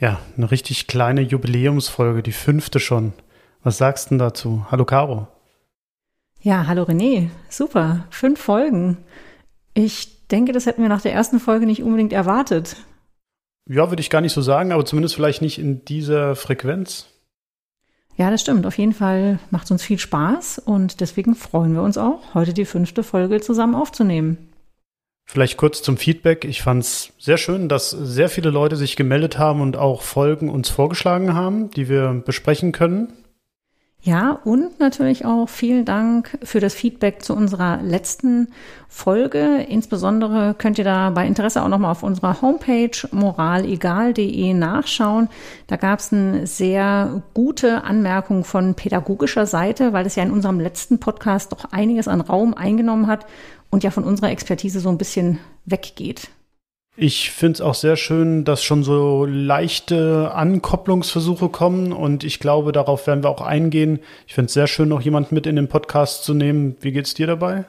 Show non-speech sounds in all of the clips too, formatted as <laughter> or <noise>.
Ja, eine richtig kleine Jubiläumsfolge, die fünfte schon. Was sagst du denn dazu? Hallo Caro. Ja, hallo René. Super. Fünf Folgen. Ich denke, das hätten wir nach der ersten Folge nicht unbedingt erwartet. Ja, würde ich gar nicht so sagen, aber zumindest vielleicht nicht in dieser Frequenz. Ja, das stimmt. Auf jeden Fall macht es uns viel Spaß und deswegen freuen wir uns auch, heute die fünfte Folge zusammen aufzunehmen. Vielleicht kurz zum Feedback. Ich fand es sehr schön, dass sehr viele Leute sich gemeldet haben und auch Folgen uns vorgeschlagen haben, die wir besprechen können. Ja, und natürlich auch vielen Dank für das Feedback zu unserer letzten Folge. Insbesondere könnt ihr da bei Interesse auch nochmal auf unserer Homepage moralegal.de nachschauen. Da gab es eine sehr gute Anmerkung von pädagogischer Seite, weil es ja in unserem letzten Podcast doch einiges an Raum eingenommen hat und ja von unserer Expertise so ein bisschen weggeht. Ich finde es auch sehr schön, dass schon so leichte Ankopplungsversuche kommen und ich glaube, darauf werden wir auch eingehen. Ich finde es sehr schön, noch jemand mit in den Podcast zu nehmen. Wie geht's dir dabei?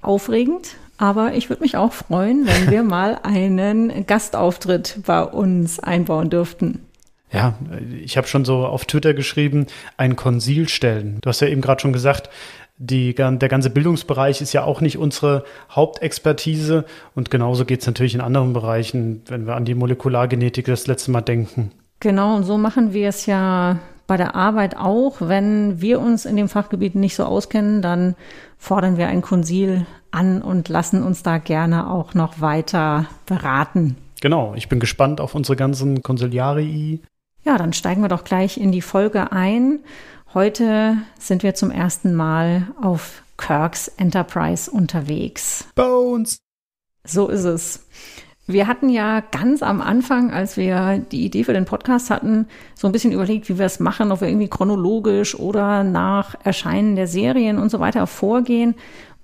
Aufregend, aber ich würde mich auch freuen, wenn wir <laughs> mal einen Gastauftritt bei uns einbauen dürften. Ja, ich habe schon so auf Twitter geschrieben, ein Konsil stellen. Du hast ja eben gerade schon gesagt, die, der ganze Bildungsbereich ist ja auch nicht unsere Hauptexpertise und genauso geht es natürlich in anderen Bereichen, wenn wir an die Molekulargenetik das letzte Mal denken. Genau, und so machen wir es ja bei der Arbeit auch. Wenn wir uns in dem Fachgebiet nicht so auskennen, dann fordern wir ein Konsil an und lassen uns da gerne auch noch weiter beraten. Genau, ich bin gespannt auf unsere ganzen Konsiliarii. Ja, dann steigen wir doch gleich in die Folge ein. Heute sind wir zum ersten Mal auf Kirks Enterprise unterwegs. Bones! So ist es. Wir hatten ja ganz am Anfang, als wir die Idee für den Podcast hatten, so ein bisschen überlegt, wie wir es machen, ob wir irgendwie chronologisch oder nach Erscheinen der Serien und so weiter vorgehen.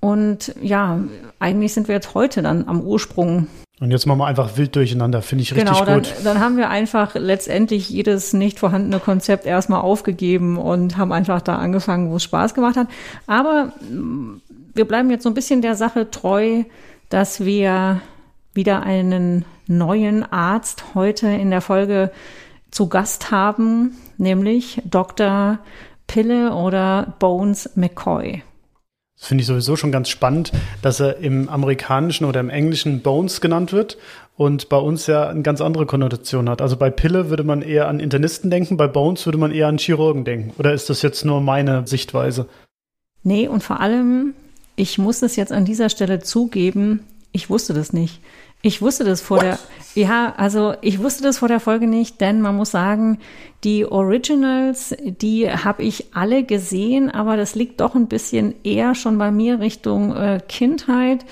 Und ja, eigentlich sind wir jetzt heute dann am Ursprung und jetzt machen wir einfach wild durcheinander, finde ich richtig genau, dann, gut. Dann haben wir einfach letztendlich jedes nicht vorhandene Konzept erstmal aufgegeben und haben einfach da angefangen, wo es Spaß gemacht hat. Aber mm, wir bleiben jetzt so ein bisschen der Sache treu, dass wir wieder einen neuen Arzt heute in der Folge zu Gast haben, nämlich Dr. Pille oder Bones McCoy. Das finde ich sowieso schon ganz spannend, dass er im amerikanischen oder im englischen Bones genannt wird und bei uns ja eine ganz andere Konnotation hat. Also bei Pille würde man eher an Internisten denken, bei Bones würde man eher an Chirurgen denken. Oder ist das jetzt nur meine Sichtweise? Nee, und vor allem, ich muss es jetzt an dieser Stelle zugeben, ich wusste das nicht. Ich wusste das vor What? der, ja, also ich wusste das vor der Folge nicht, denn man muss sagen, die Originals, die habe ich alle gesehen, aber das liegt doch ein bisschen eher schon bei mir Richtung äh, Kindheit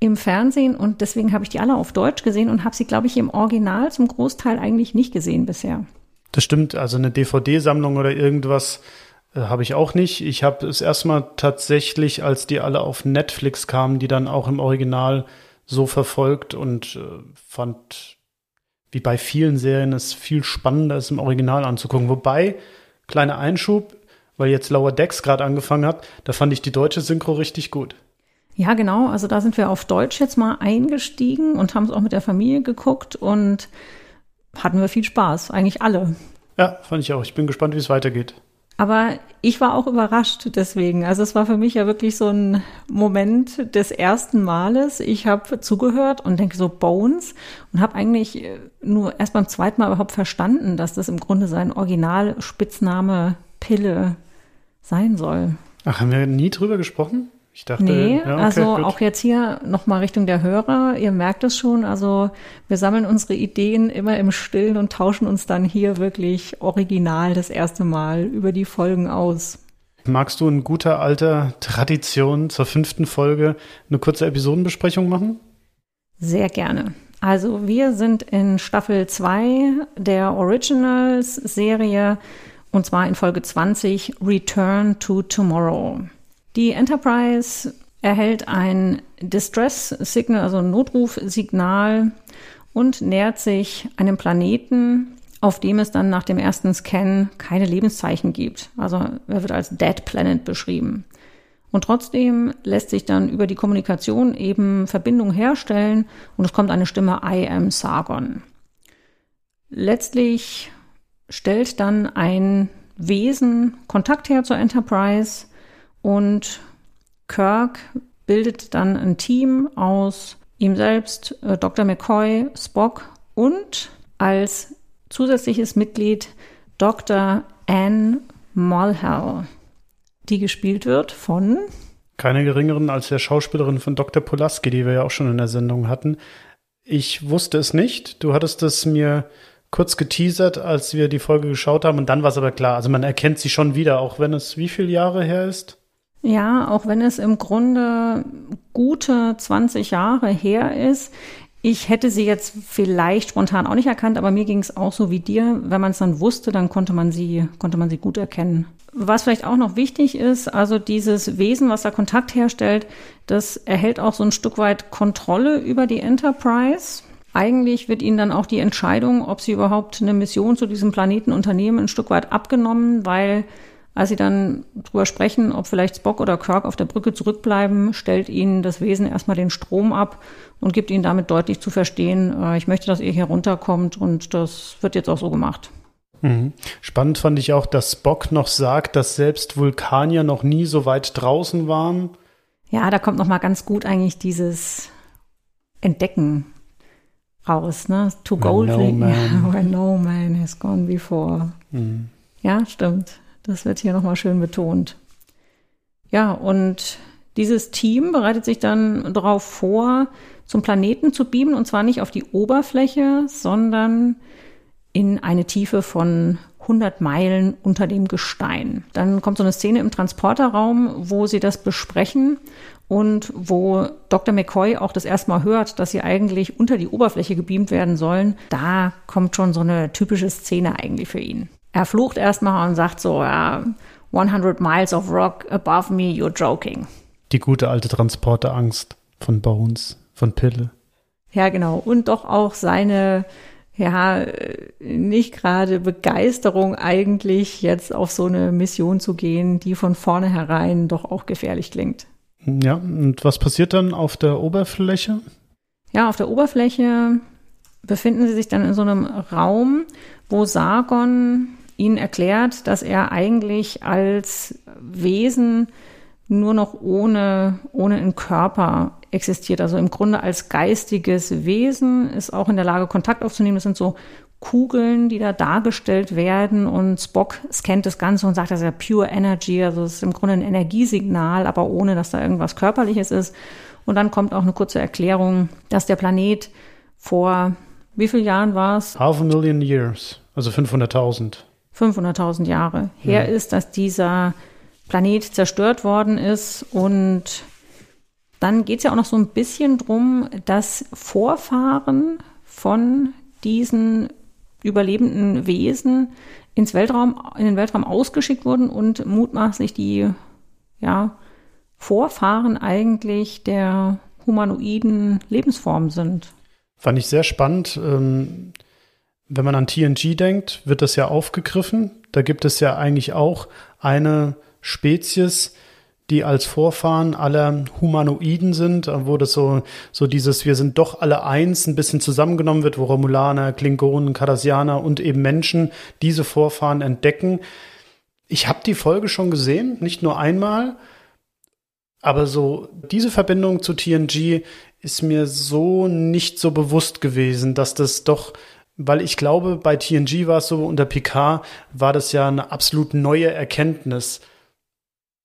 im Fernsehen und deswegen habe ich die alle auf Deutsch gesehen und habe sie, glaube ich, im Original zum Großteil eigentlich nicht gesehen bisher. Das stimmt, also eine DVD-Sammlung oder irgendwas äh, habe ich auch nicht. Ich habe es erstmal tatsächlich, als die alle auf Netflix kamen, die dann auch im Original so verfolgt und äh, fand, wie bei vielen Serien, es viel spannender ist, im Original anzugucken. Wobei, kleiner Einschub, weil jetzt Lower Decks gerade angefangen hat, da fand ich die deutsche Synchro richtig gut. Ja, genau. Also da sind wir auf Deutsch jetzt mal eingestiegen und haben es auch mit der Familie geguckt und hatten wir viel Spaß. Eigentlich alle. Ja, fand ich auch. Ich bin gespannt, wie es weitergeht. Aber ich war auch überrascht deswegen. Also es war für mich ja wirklich so ein Moment des ersten Males. Ich habe zugehört und denke so Bones und habe eigentlich nur erst beim zweiten Mal überhaupt verstanden, dass das im Grunde sein Originalspitzname Pille sein soll. Ach, haben wir nie drüber gesprochen? Ich dachte, nee, ja, okay, also gut. auch jetzt hier nochmal Richtung der Hörer. Ihr merkt es schon. Also wir sammeln unsere Ideen immer im Stillen und tauschen uns dann hier wirklich original das erste Mal über die Folgen aus. Magst du in guter alter Tradition zur fünften Folge eine kurze Episodenbesprechung machen? Sehr gerne. Also wir sind in Staffel 2 der Originals-Serie und zwar in Folge 20 Return to Tomorrow. Die Enterprise erhält ein Distress-Signal, also ein Notrufsignal und nähert sich einem Planeten, auf dem es dann nach dem ersten Scan keine Lebenszeichen gibt. Also er wird als Dead Planet beschrieben. Und trotzdem lässt sich dann über die Kommunikation eben Verbindung herstellen und es kommt eine Stimme I am Sargon. Letztlich stellt dann ein Wesen Kontakt her zur Enterprise und Kirk bildet dann ein Team aus ihm selbst, äh, Dr. McCoy, Spock und als zusätzliches Mitglied Dr. Anne Mulhall, die gespielt wird von keine geringeren als der Schauspielerin von Dr. Polaski, die wir ja auch schon in der Sendung hatten. Ich wusste es nicht. Du hattest es mir kurz geteasert, als wir die Folge geschaut haben und dann war es aber klar. Also man erkennt sie schon wieder, auch wenn es wie viele Jahre her ist? Ja, auch wenn es im Grunde gute 20 Jahre her ist. Ich hätte sie jetzt vielleicht spontan auch nicht erkannt, aber mir ging es auch so wie dir. Wenn man es dann wusste, dann konnte man sie, konnte man sie gut erkennen. Was vielleicht auch noch wichtig ist, also dieses Wesen, was da Kontakt herstellt, das erhält auch so ein Stück weit Kontrolle über die Enterprise. Eigentlich wird ihnen dann auch die Entscheidung, ob sie überhaupt eine Mission zu diesem Planeten unternehmen, ein Stück weit abgenommen, weil als sie dann drüber sprechen, ob vielleicht Spock oder Kirk auf der Brücke zurückbleiben, stellt ihnen das Wesen erstmal den Strom ab und gibt ihnen damit deutlich zu verstehen, äh, ich möchte, dass ihr hier runterkommt und das wird jetzt auch so gemacht. Mhm. Spannend fand ich auch, dass Spock noch sagt, dass selbst Vulkanier noch nie so weit draußen waren. Ja, da kommt noch mal ganz gut eigentlich dieses Entdecken raus, ne? To go no <laughs> where no man has gone before. Mhm. Ja, stimmt. Das wird hier nochmal schön betont. Ja, und dieses Team bereitet sich dann darauf vor, zum Planeten zu beamen, und zwar nicht auf die Oberfläche, sondern in eine Tiefe von 100 Meilen unter dem Gestein. Dann kommt so eine Szene im Transporterraum, wo sie das besprechen und wo Dr. McCoy auch das erste Mal hört, dass sie eigentlich unter die Oberfläche gebeamt werden sollen. Da kommt schon so eine typische Szene eigentlich für ihn. Er flucht erstmal und sagt so, ja, 100 miles of rock above me, you're joking. Die gute alte Transporterangst von Bones, von Pille. Ja, genau. Und doch auch seine ja, nicht gerade Begeisterung eigentlich jetzt auf so eine Mission zu gehen, die von vornherein doch auch gefährlich klingt. Ja, und was passiert dann auf der Oberfläche? Ja, auf der Oberfläche befinden sie sich dann in so einem Raum, wo Sargon ihnen erklärt, dass er eigentlich als Wesen nur noch ohne, ohne einen Körper existiert. Also im Grunde als geistiges Wesen ist auch in der Lage, Kontakt aufzunehmen. Das sind so Kugeln, die da dargestellt werden und Spock scannt das Ganze und sagt, das ist ja Pure Energy, also es ist im Grunde ein Energiesignal, aber ohne, dass da irgendwas Körperliches ist. Und dann kommt auch eine kurze Erklärung, dass der Planet vor wie vielen Jahren war es? Half a million years, also 500.000. 500.000 Jahre her ja. ist, dass dieser Planet zerstört worden ist und dann geht es ja auch noch so ein bisschen drum, dass Vorfahren von diesen überlebenden Wesen ins Weltraum, in den Weltraum ausgeschickt wurden und mutmaßlich die ja, Vorfahren eigentlich der humanoiden Lebensform sind. Fand ich sehr spannend. Ähm, wenn man an TNG denkt, wird das ja aufgegriffen. Da gibt es ja eigentlich auch eine Spezies, die als Vorfahren aller Humanoiden sind, wo das so, so dieses, wir sind doch alle eins, ein bisschen zusammengenommen wird, wo Romulaner, Klingonen, Cardassianer und eben Menschen diese Vorfahren entdecken. Ich habe die Folge schon gesehen, nicht nur einmal, aber so diese Verbindung zu TNG ist mir so nicht so bewusst gewesen, dass das doch weil ich glaube, bei TNG war es so, unter Picard war das ja eine absolut neue Erkenntnis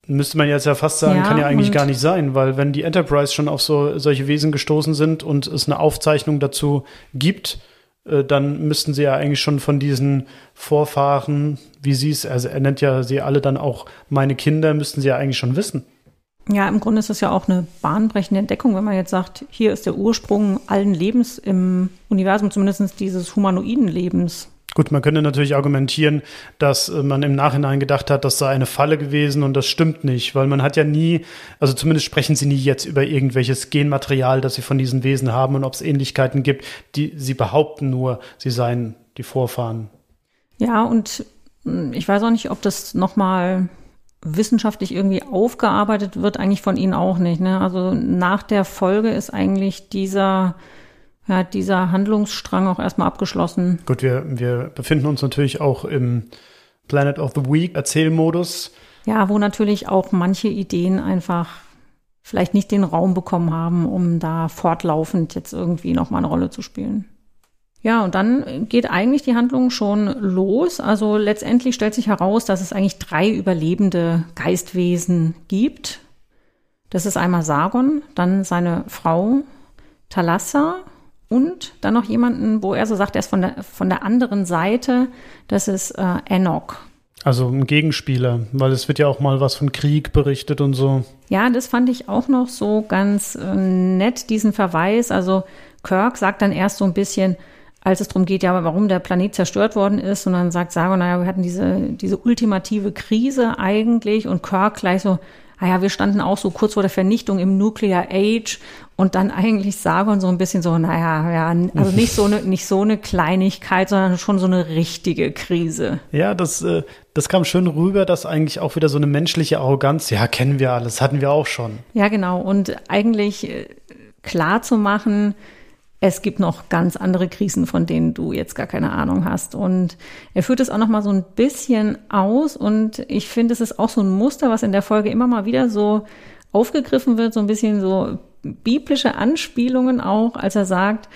Müsste man jetzt ja fast sagen, ja, kann ja eigentlich gar nicht sein, weil wenn die Enterprise schon auf so solche Wesen gestoßen sind und es eine Aufzeichnung dazu gibt, äh, dann müssten sie ja eigentlich schon von diesen Vorfahren, wie sie es, also er nennt ja sie alle dann auch meine Kinder, müssten sie ja eigentlich schon wissen. Ja, im Grunde ist es ja auch eine bahnbrechende Entdeckung, wenn man jetzt sagt, hier ist der Ursprung allen Lebens im Universum, zumindest dieses humanoiden Lebens. Gut, man könnte natürlich argumentieren, dass äh, man im Nachhinein gedacht hat, das sei eine Falle gewesen und das stimmt nicht, weil man hat ja nie, also zumindest sprechen sie nie jetzt über irgendwelches Genmaterial, das sie von diesen Wesen haben und ob es Ähnlichkeiten gibt, die sie behaupten nur, sie seien die Vorfahren. Ja, und hm, ich weiß auch nicht, ob das nochmal wissenschaftlich irgendwie aufgearbeitet wird, eigentlich von Ihnen auch nicht. Ne? Also nach der Folge ist eigentlich dieser ja, dieser Handlungsstrang auch erstmal abgeschlossen. Gut, wir, wir befinden uns natürlich auch im Planet of the Week Erzählmodus. Ja, wo natürlich auch manche Ideen einfach vielleicht nicht den Raum bekommen haben, um da fortlaufend jetzt irgendwie nochmal eine Rolle zu spielen. Ja, und dann geht eigentlich die Handlung schon los. Also letztendlich stellt sich heraus, dass es eigentlich drei überlebende Geistwesen gibt. Das ist einmal Sargon, dann seine Frau Thalassa und dann noch jemanden, wo er so sagt, er ist von der, von der anderen Seite. Das ist äh, Enoch. Also ein Gegenspieler, weil es wird ja auch mal was von Krieg berichtet und so. Ja, das fand ich auch noch so ganz äh, nett, diesen Verweis. Also Kirk sagt dann erst so ein bisschen, als es darum geht, ja, warum der Planet zerstört worden ist. Und dann sagt Sargon, naja, wir hatten diese, diese ultimative Krise eigentlich. Und Kirk gleich so, naja, wir standen auch so kurz vor der Vernichtung im Nuclear Age und dann eigentlich Sargon so ein bisschen so, naja, ja, also nicht so eine, nicht so eine Kleinigkeit, sondern schon so eine richtige Krise. Ja, das, äh, das kam schön rüber, dass eigentlich auch wieder so eine menschliche Arroganz, ja, kennen wir alles, hatten wir auch schon. Ja, genau. Und eigentlich äh, klar zu machen, es gibt noch ganz andere Krisen, von denen du jetzt gar keine Ahnung hast. Und er führt es auch noch mal so ein bisschen aus. Und ich finde, es ist auch so ein Muster, was in der Folge immer mal wieder so aufgegriffen wird, so ein bisschen so biblische Anspielungen auch, als er sagt,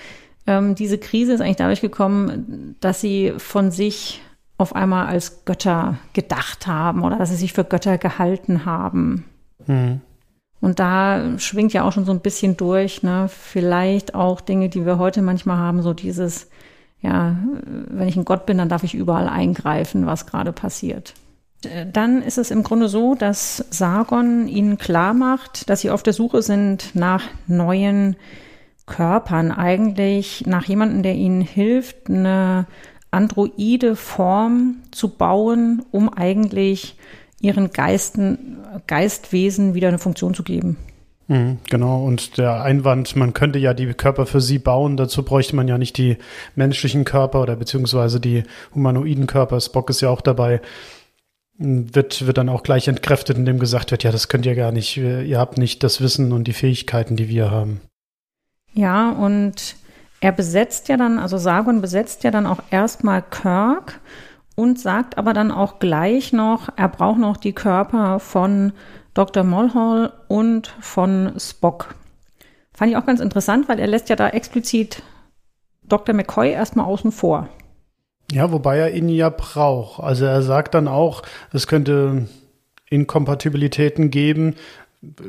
ähm, diese Krise ist eigentlich dadurch gekommen, dass sie von sich auf einmal als Götter gedacht haben oder dass sie sich für Götter gehalten haben. Mhm. Und da schwingt ja auch schon so ein bisschen durch, ne? Vielleicht auch Dinge, die wir heute manchmal haben, so dieses, ja, wenn ich ein Gott bin, dann darf ich überall eingreifen, was gerade passiert. Dann ist es im Grunde so, dass Sargon ihnen klar macht, dass sie auf der Suche sind nach neuen Körpern, eigentlich nach jemandem, der ihnen hilft, eine androide Form zu bauen, um eigentlich ihren Geisten, Geistwesen wieder eine Funktion zu geben. Mhm, genau, und der Einwand, man könnte ja die Körper für sie bauen, dazu bräuchte man ja nicht die menschlichen Körper oder beziehungsweise die humanoiden Körper. Spock ist ja auch dabei, wird, wird dann auch gleich entkräftet, indem gesagt wird, ja, das könnt ihr gar nicht, ihr habt nicht das Wissen und die Fähigkeiten, die wir haben. Ja, und er besetzt ja dann, also Sargon besetzt ja dann auch erstmal Kirk und sagt aber dann auch gleich noch, er braucht noch die Körper von Dr. Mulhall und von Spock. Fand ich auch ganz interessant, weil er lässt ja da explizit Dr. McCoy erstmal außen vor. Ja, wobei er ihn ja braucht. Also er sagt dann auch, es könnte Inkompatibilitäten geben,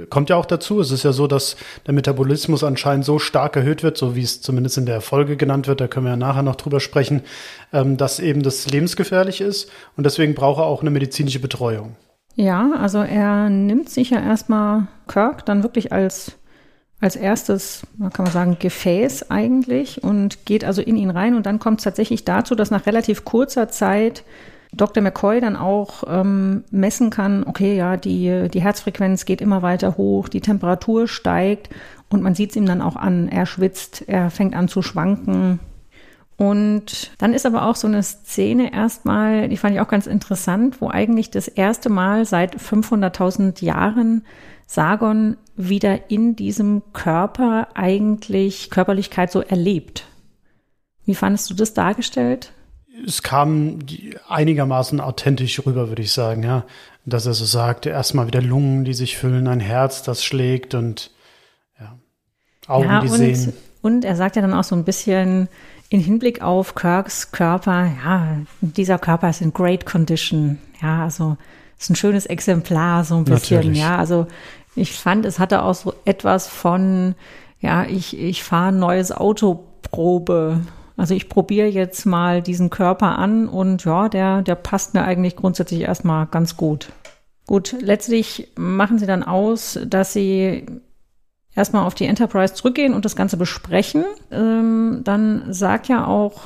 kommt ja auch dazu. Es ist ja so, dass der Metabolismus anscheinend so stark erhöht wird, so wie es zumindest in der Folge genannt wird, da können wir ja nachher noch drüber sprechen, ähm, dass eben das lebensgefährlich ist und deswegen braucht er auch eine medizinische Betreuung. Ja, also er nimmt sich ja erstmal Kirk dann wirklich als, als erstes, kann man sagen, Gefäß eigentlich und geht also in ihn rein und dann kommt es tatsächlich dazu, dass nach relativ kurzer Zeit Dr. McCoy dann auch ähm, messen kann, okay, ja, die, die Herzfrequenz geht immer weiter hoch, die Temperatur steigt und man sieht es ihm dann auch an, er schwitzt, er fängt an zu schwanken. Und dann ist aber auch so eine Szene erstmal, die fand ich auch ganz interessant, wo eigentlich das erste Mal seit 500.000 Jahren Sargon wieder in diesem Körper eigentlich Körperlichkeit so erlebt. Wie fandest du das dargestellt? Es kam einigermaßen authentisch rüber, würde ich sagen, ja. Dass er so sagt, erstmal wieder Lungen, die sich füllen, ein Herz, das schlägt und ja, Augen, ja, die und, sehen. Und er sagt ja dann auch so ein bisschen in Hinblick auf Kirks Körper, ja, dieser Körper ist in great condition. Ja, also ist ein schönes Exemplar, so ein bisschen, Natürlich. ja. Also ich fand, es hatte auch so etwas von, ja, ich, ich fahre ein neues Auto Probe also ich probiere jetzt mal diesen Körper an und ja, der, der passt mir eigentlich grundsätzlich erstmal ganz gut. Gut, letztlich machen sie dann aus, dass sie erstmal auf die Enterprise zurückgehen und das Ganze besprechen. Ähm, dann sagt ja auch,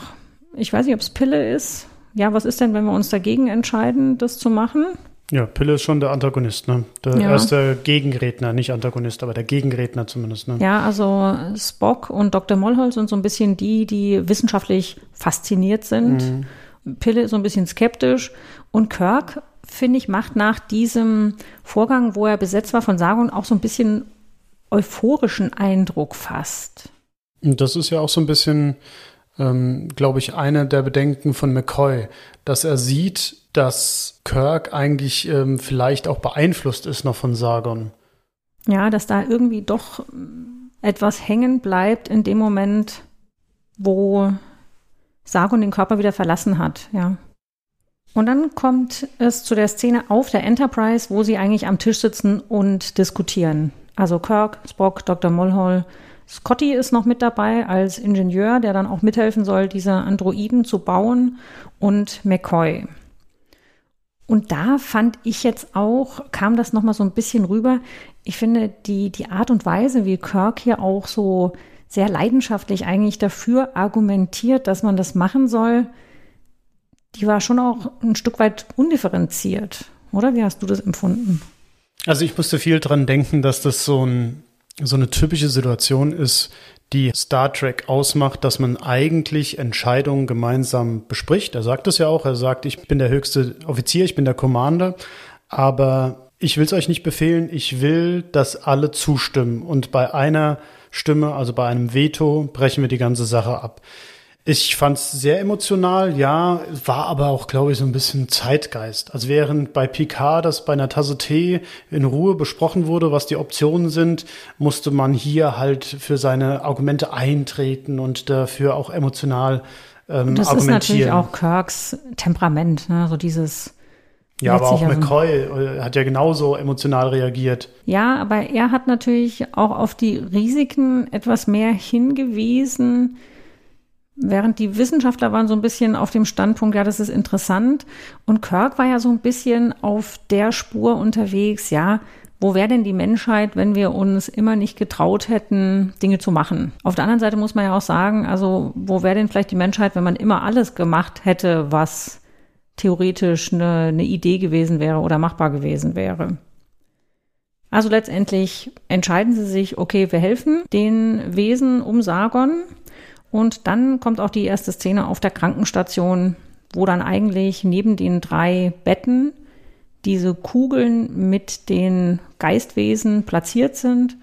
ich weiß nicht, ob es Pille ist. Ja, was ist denn, wenn wir uns dagegen entscheiden, das zu machen? Ja, Pille ist schon der Antagonist, ne? Der ja. erste Gegenredner, nicht Antagonist, aber der Gegenredner zumindest, ne? Ja, also Spock und Dr. Mollholz sind so ein bisschen die, die wissenschaftlich fasziniert sind. Mhm. Pille ist so ein bisschen skeptisch. Und Kirk, finde ich, macht nach diesem Vorgang, wo er besetzt war von Sargon, auch so ein bisschen euphorischen Eindruck fast. Und das ist ja auch so ein bisschen, ähm, glaube ich, eine der Bedenken von McCoy, dass er sieht, dass Kirk eigentlich ähm, vielleicht auch beeinflusst ist noch von Sargon. Ja, dass da irgendwie doch etwas hängen bleibt in dem Moment, wo Sargon den Körper wieder verlassen hat, ja. Und dann kommt es zu der Szene auf der Enterprise, wo sie eigentlich am Tisch sitzen und diskutieren. Also Kirk, Spock, Dr. Mulhall, Scotty ist noch mit dabei als Ingenieur, der dann auch mithelfen soll, diese Androiden zu bauen und McCoy. Und da fand ich jetzt auch, kam das nochmal so ein bisschen rüber. Ich finde, die, die Art und Weise, wie Kirk hier auch so sehr leidenschaftlich eigentlich dafür argumentiert, dass man das machen soll, die war schon auch ein Stück weit undifferenziert. Oder wie hast du das empfunden? Also ich musste viel dran denken, dass das so, ein, so eine typische Situation ist, die Star Trek ausmacht, dass man eigentlich Entscheidungen gemeinsam bespricht. Er sagt es ja auch, er sagt, ich bin der höchste Offizier, ich bin der Commander, aber ich will es euch nicht befehlen, ich will, dass alle zustimmen und bei einer Stimme, also bei einem Veto, brechen wir die ganze Sache ab. Ich fand es sehr emotional, ja, war aber auch, glaube ich, so ein bisschen Zeitgeist. Also während bei Picard das bei einer Tasse Tee in Ruhe besprochen wurde, was die Optionen sind, musste man hier halt für seine Argumente eintreten und dafür auch emotional ähm, das argumentieren. Das ist natürlich auch Kirks Temperament, ne? so dieses ja, aber auch McCoy äh, hat ja genauso emotional reagiert. Ja, aber er hat natürlich auch auf die Risiken etwas mehr hingewiesen, Während die Wissenschaftler waren so ein bisschen auf dem Standpunkt, ja, das ist interessant. Und Kirk war ja so ein bisschen auf der Spur unterwegs, ja, wo wäre denn die Menschheit, wenn wir uns immer nicht getraut hätten, Dinge zu machen? Auf der anderen Seite muss man ja auch sagen, also wo wäre denn vielleicht die Menschheit, wenn man immer alles gemacht hätte, was theoretisch eine, eine Idee gewesen wäre oder machbar gewesen wäre? Also letztendlich entscheiden sie sich, okay, wir helfen den Wesen um Sargon und dann kommt auch die erste Szene auf der Krankenstation, wo dann eigentlich neben den drei Betten diese Kugeln mit den Geistwesen platziert sind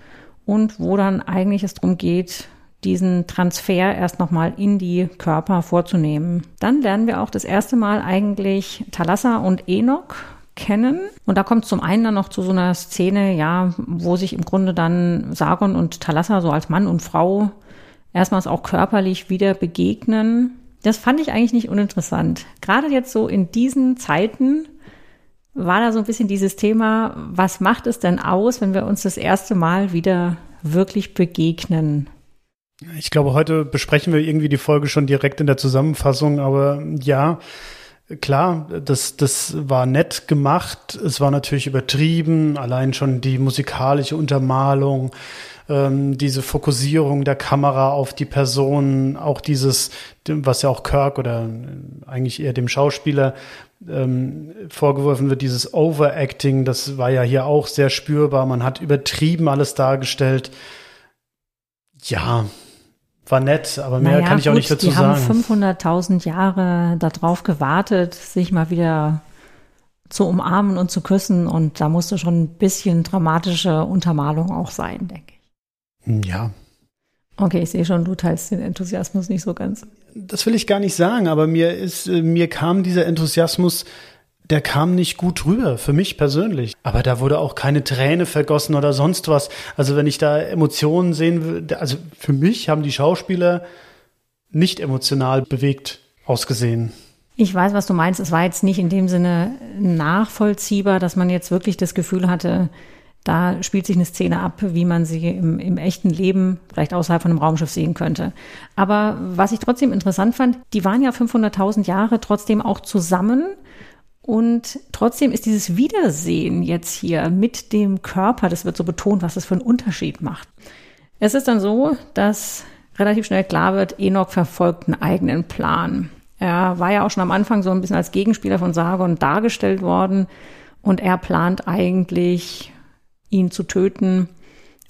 und wo dann eigentlich es darum geht, diesen Transfer erst nochmal in die Körper vorzunehmen. Dann lernen wir auch das erste Mal eigentlich Thalassa und Enoch kennen. Und da kommt zum einen dann noch zu so einer Szene, ja, wo sich im Grunde dann Sargon und Thalassa so als Mann und Frau erstmals auch körperlich wieder begegnen. Das fand ich eigentlich nicht uninteressant. Gerade jetzt so in diesen Zeiten war da so ein bisschen dieses Thema, was macht es denn aus, wenn wir uns das erste Mal wieder wirklich begegnen? Ich glaube, heute besprechen wir irgendwie die Folge schon direkt in der Zusammenfassung, aber ja, klar, das, das war nett gemacht. Es war natürlich übertrieben, allein schon die musikalische Untermalung ähm, diese Fokussierung der Kamera auf die Person, auch dieses, was ja auch Kirk oder äh, eigentlich eher dem Schauspieler ähm, vorgeworfen wird, dieses Overacting, das war ja hier auch sehr spürbar. Man hat übertrieben alles dargestellt. Ja, war nett, aber mehr naja, kann ich gut, auch nicht dazu die sagen. Die haben 500.000 Jahre darauf gewartet, sich mal wieder zu umarmen und zu küssen und da musste schon ein bisschen dramatische Untermalung auch sein, denke ich. Ja. Okay, ich sehe schon, du teilst den Enthusiasmus nicht so ganz. Das will ich gar nicht sagen, aber mir ist, äh, mir kam dieser Enthusiasmus, der kam nicht gut rüber, für mich persönlich. Aber da wurde auch keine Träne vergossen oder sonst was. Also wenn ich da Emotionen sehen würde, also für mich haben die Schauspieler nicht emotional bewegt ausgesehen. Ich weiß, was du meinst. Es war jetzt nicht in dem Sinne nachvollziehbar, dass man jetzt wirklich das Gefühl hatte, da spielt sich eine Szene ab, wie man sie im, im echten Leben vielleicht außerhalb von einem Raumschiff sehen könnte. Aber was ich trotzdem interessant fand, die waren ja 500.000 Jahre trotzdem auch zusammen. Und trotzdem ist dieses Wiedersehen jetzt hier mit dem Körper, das wird so betont, was das für einen Unterschied macht. Es ist dann so, dass relativ schnell klar wird, Enoch verfolgt einen eigenen Plan. Er war ja auch schon am Anfang so ein bisschen als Gegenspieler von Sargon dargestellt worden und er plant eigentlich ihn zu töten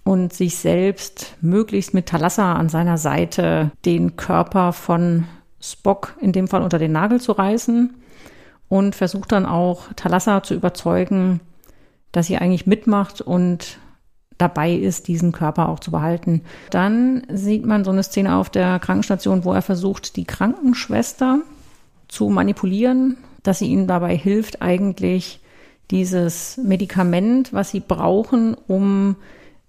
und sich selbst möglichst mit Thalassa an seiner Seite den Körper von Spock in dem Fall unter den Nagel zu reißen und versucht dann auch Thalassa zu überzeugen, dass sie eigentlich mitmacht und dabei ist, diesen Körper auch zu behalten. Dann sieht man so eine Szene auf der Krankenstation, wo er versucht, die Krankenschwester zu manipulieren, dass sie ihm dabei hilft, eigentlich dieses Medikament, was sie brauchen, um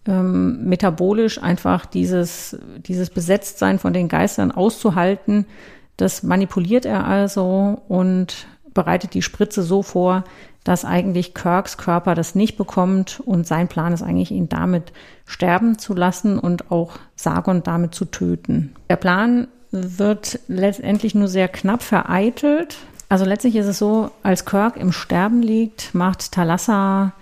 ähm, metabolisch einfach dieses, dieses Besetztsein von den Geistern auszuhalten. Das manipuliert er also und bereitet die Spritze so vor, dass eigentlich Kirks Körper das nicht bekommt und sein Plan ist eigentlich, ihn damit sterben zu lassen und auch Sargon damit zu töten. Der Plan wird letztendlich nur sehr knapp vereitelt. Also letztlich ist es so, als Kirk im Sterben liegt, macht Thalassa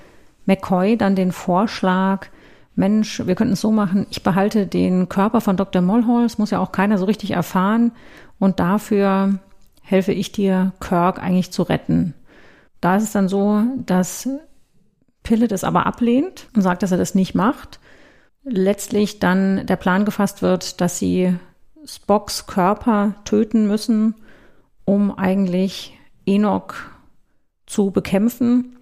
McCoy dann den Vorschlag, Mensch, wir könnten es so machen, ich behalte den Körper von Dr. Das muss ja auch keiner so richtig erfahren, und dafür helfe ich dir, Kirk eigentlich zu retten. Da ist es dann so, dass Pille das aber ablehnt und sagt, dass er das nicht macht. Letztlich dann der Plan gefasst wird, dass sie Spocks Körper töten müssen, um eigentlich Enoch zu bekämpfen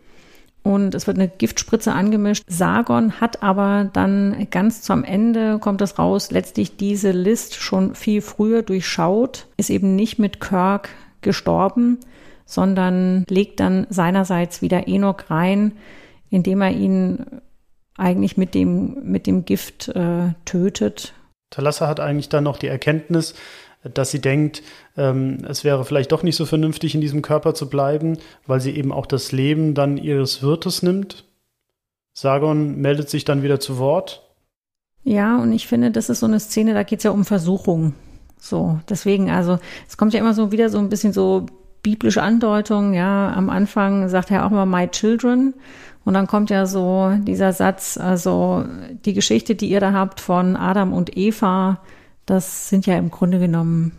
und es wird eine Giftspritze angemischt. Sargon hat aber dann ganz zum Ende, kommt es raus, letztlich diese List schon viel früher durchschaut, ist eben nicht mit Kirk gestorben, sondern legt dann seinerseits wieder Enoch rein, indem er ihn eigentlich mit dem, mit dem Gift äh, tötet. Talassa hat eigentlich dann noch die Erkenntnis, dass sie denkt, ähm, es wäre vielleicht doch nicht so vernünftig, in diesem Körper zu bleiben, weil sie eben auch das Leben dann ihres Wirtes nimmt. Sargon meldet sich dann wieder zu Wort. Ja, und ich finde, das ist so eine Szene, da geht es ja um Versuchung. So, deswegen, also es kommt ja immer so wieder so ein bisschen so biblische Andeutung, ja, am Anfang sagt er auch immer My Children. Und dann kommt ja so dieser Satz, also die Geschichte, die ihr da habt von Adam und Eva, das sind ja im Grunde genommen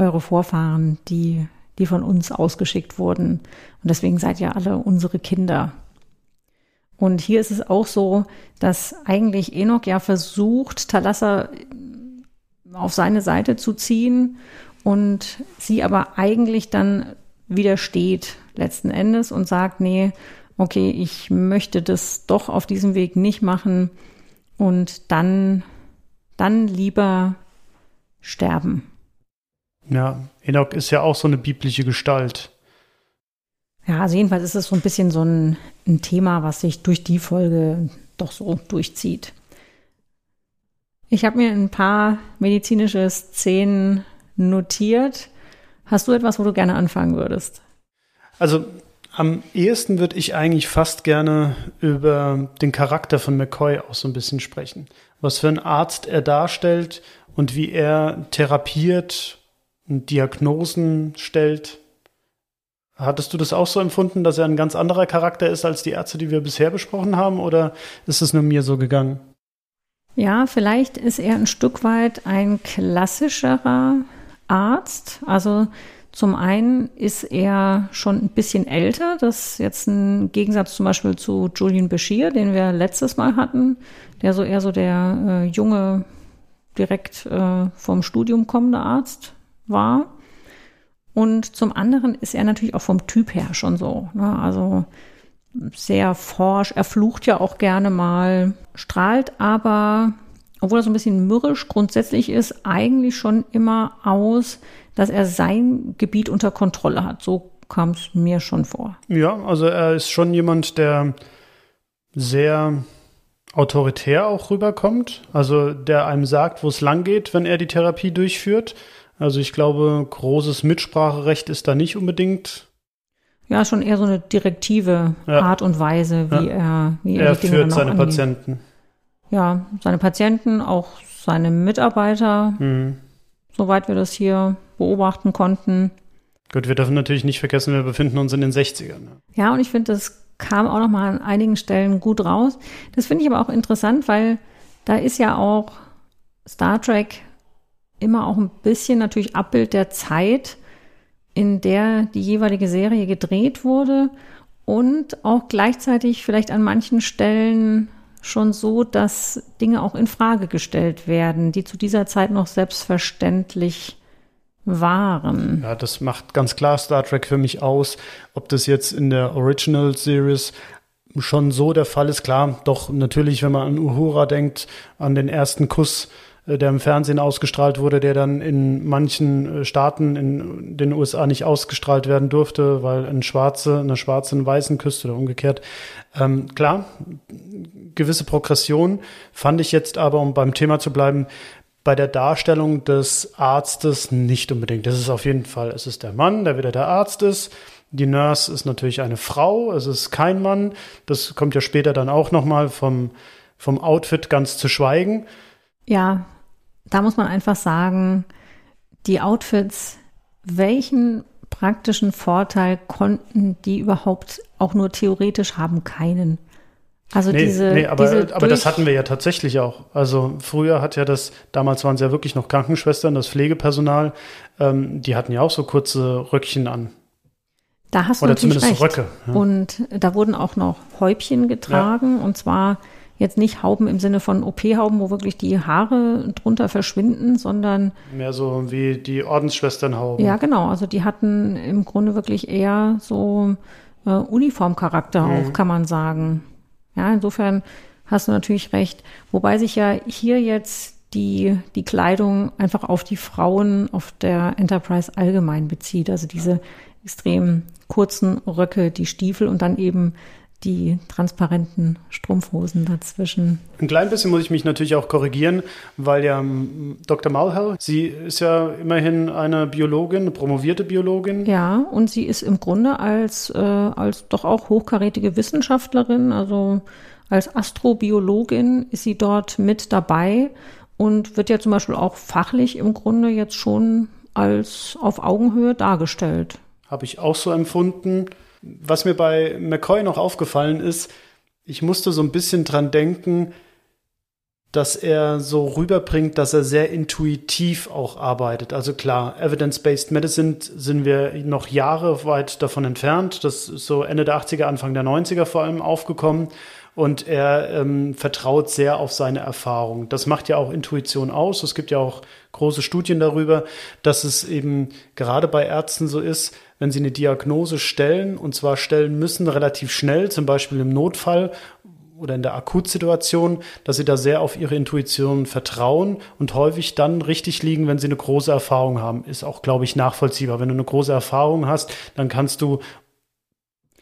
eure Vorfahren, die, die von uns ausgeschickt wurden. Und deswegen seid ihr alle unsere Kinder. Und hier ist es auch so, dass eigentlich Enoch ja versucht, Thalassa auf seine Seite zu ziehen und sie aber eigentlich dann widersteht letzten Endes und sagt, nee, okay, ich möchte das doch auf diesem Weg nicht machen und dann, dann lieber sterben. Ja, Enoch ist ja auch so eine biblische Gestalt. Ja, also jedenfalls ist es so ein bisschen so ein, ein Thema, was sich durch die Folge doch so durchzieht. Ich habe mir ein paar medizinische Szenen notiert. Hast du etwas, wo du gerne anfangen würdest? Also am ehesten würde ich eigentlich fast gerne über den Charakter von McCoy auch so ein bisschen sprechen. Was für ein Arzt er darstellt und wie er therapiert Diagnosen stellt. Hattest du das auch so empfunden, dass er ein ganz anderer Charakter ist als die Ärzte, die wir bisher besprochen haben, oder ist es nur mir so gegangen? Ja, vielleicht ist er ein Stück weit ein klassischerer Arzt. Also zum einen ist er schon ein bisschen älter. Das ist jetzt ein Gegensatz zum Beispiel zu Julian Bashir, den wir letztes Mal hatten, der so eher so der äh, junge direkt äh, vom Studium kommender Arzt war. Und zum anderen ist er natürlich auch vom Typ her schon so. Ne? Also sehr forsch, er flucht ja auch gerne mal, strahlt aber, obwohl er so ein bisschen mürrisch grundsätzlich ist, eigentlich schon immer aus, dass er sein Gebiet unter Kontrolle hat. So kam es mir schon vor. Ja, also er ist schon jemand, der sehr autoritär auch rüberkommt, also der einem sagt, wo es lang geht, wenn er die Therapie durchführt. Also ich glaube, großes Mitspracherecht ist da nicht unbedingt. Ja, schon eher so eine direktive ja. Art und Weise, wie ja. er wie er, er führt seine angeht. Patienten. Ja, seine Patienten, auch seine Mitarbeiter, mhm. soweit wir das hier beobachten konnten. Gut, wir dürfen natürlich nicht vergessen, wir befinden uns in den 60ern. Ja, und ich finde, das kam auch noch mal an einigen Stellen gut raus. Das finde ich aber auch interessant, weil da ist ja auch Star Trek immer auch ein bisschen natürlich Abbild der Zeit, in der die jeweilige Serie gedreht wurde und auch gleichzeitig vielleicht an manchen Stellen schon so, dass Dinge auch in Frage gestellt werden, die zu dieser Zeit noch selbstverständlich waren. Ja, das macht ganz klar Star Trek für mich aus, ob das jetzt in der Original Series schon so der Fall ist. Klar, doch natürlich, wenn man an Uhura denkt, an den ersten Kuss, der im Fernsehen ausgestrahlt wurde, der dann in manchen äh, Staaten in den USA nicht ausgestrahlt werden durfte, weil ein Schwarze, eine Schwarze einen Weißen küsste oder umgekehrt. Ähm, klar, gewisse Progression fand ich jetzt aber, um beim Thema zu bleiben, bei der Darstellung des Arztes nicht unbedingt. Das ist auf jeden Fall, es ist der Mann, der wieder der Arzt ist. Die Nurse ist natürlich eine Frau, es ist kein Mann. Das kommt ja später dann auch nochmal vom, vom Outfit ganz zu schweigen. Ja, da muss man einfach sagen, die Outfits, welchen praktischen Vorteil konnten die überhaupt auch nur theoretisch haben? Keinen. Also nee, diese, nee, aber, diese aber das hatten wir ja tatsächlich auch. Also früher hat ja das, damals waren es ja wirklich noch Krankenschwestern, das Pflegepersonal, ähm, die hatten ja auch so kurze Röckchen an. Da hast du Oder zumindest recht. Röcke. Ja. Und da wurden auch noch Häubchen getragen ja. und zwar jetzt nicht Hauben im Sinne von OP-Hauben, wo wirklich die Haare drunter verschwinden, sondern mehr so wie die Ordensschwesternhauben. Ja, genau. Also die hatten im Grunde wirklich eher so äh, Uniformcharakter mhm. auch, kann man sagen. Ja, insofern hast du natürlich recht. Wobei sich ja hier jetzt die, die Kleidung einfach auf die Frauen auf der Enterprise allgemein bezieht. Also diese extrem kurzen Röcke, die Stiefel und dann eben die transparenten Strumpfhosen dazwischen. Ein klein bisschen muss ich mich natürlich auch korrigieren, weil ja Dr. Malhell, sie ist ja immerhin eine Biologin, eine promovierte Biologin. Ja, und sie ist im Grunde als, äh, als doch auch hochkarätige Wissenschaftlerin, also als Astrobiologin ist sie dort mit dabei und wird ja zum Beispiel auch fachlich im Grunde jetzt schon als auf Augenhöhe dargestellt. Habe ich auch so empfunden. Was mir bei McCoy noch aufgefallen ist, ich musste so ein bisschen dran denken, dass er so rüberbringt, dass er sehr intuitiv auch arbeitet. Also klar, Evidence-Based Medicine sind wir noch Jahre weit davon entfernt. Das ist so Ende der 80er, Anfang der 90er vor allem aufgekommen. Und er ähm, vertraut sehr auf seine Erfahrung. Das macht ja auch Intuition aus. Es gibt ja auch große Studien darüber, dass es eben gerade bei Ärzten so ist, wenn sie eine Diagnose stellen, und zwar stellen müssen relativ schnell, zum Beispiel im Notfall oder in der Akutsituation, dass sie da sehr auf ihre Intuition vertrauen und häufig dann richtig liegen, wenn sie eine große Erfahrung haben. Ist auch, glaube ich, nachvollziehbar. Wenn du eine große Erfahrung hast, dann kannst du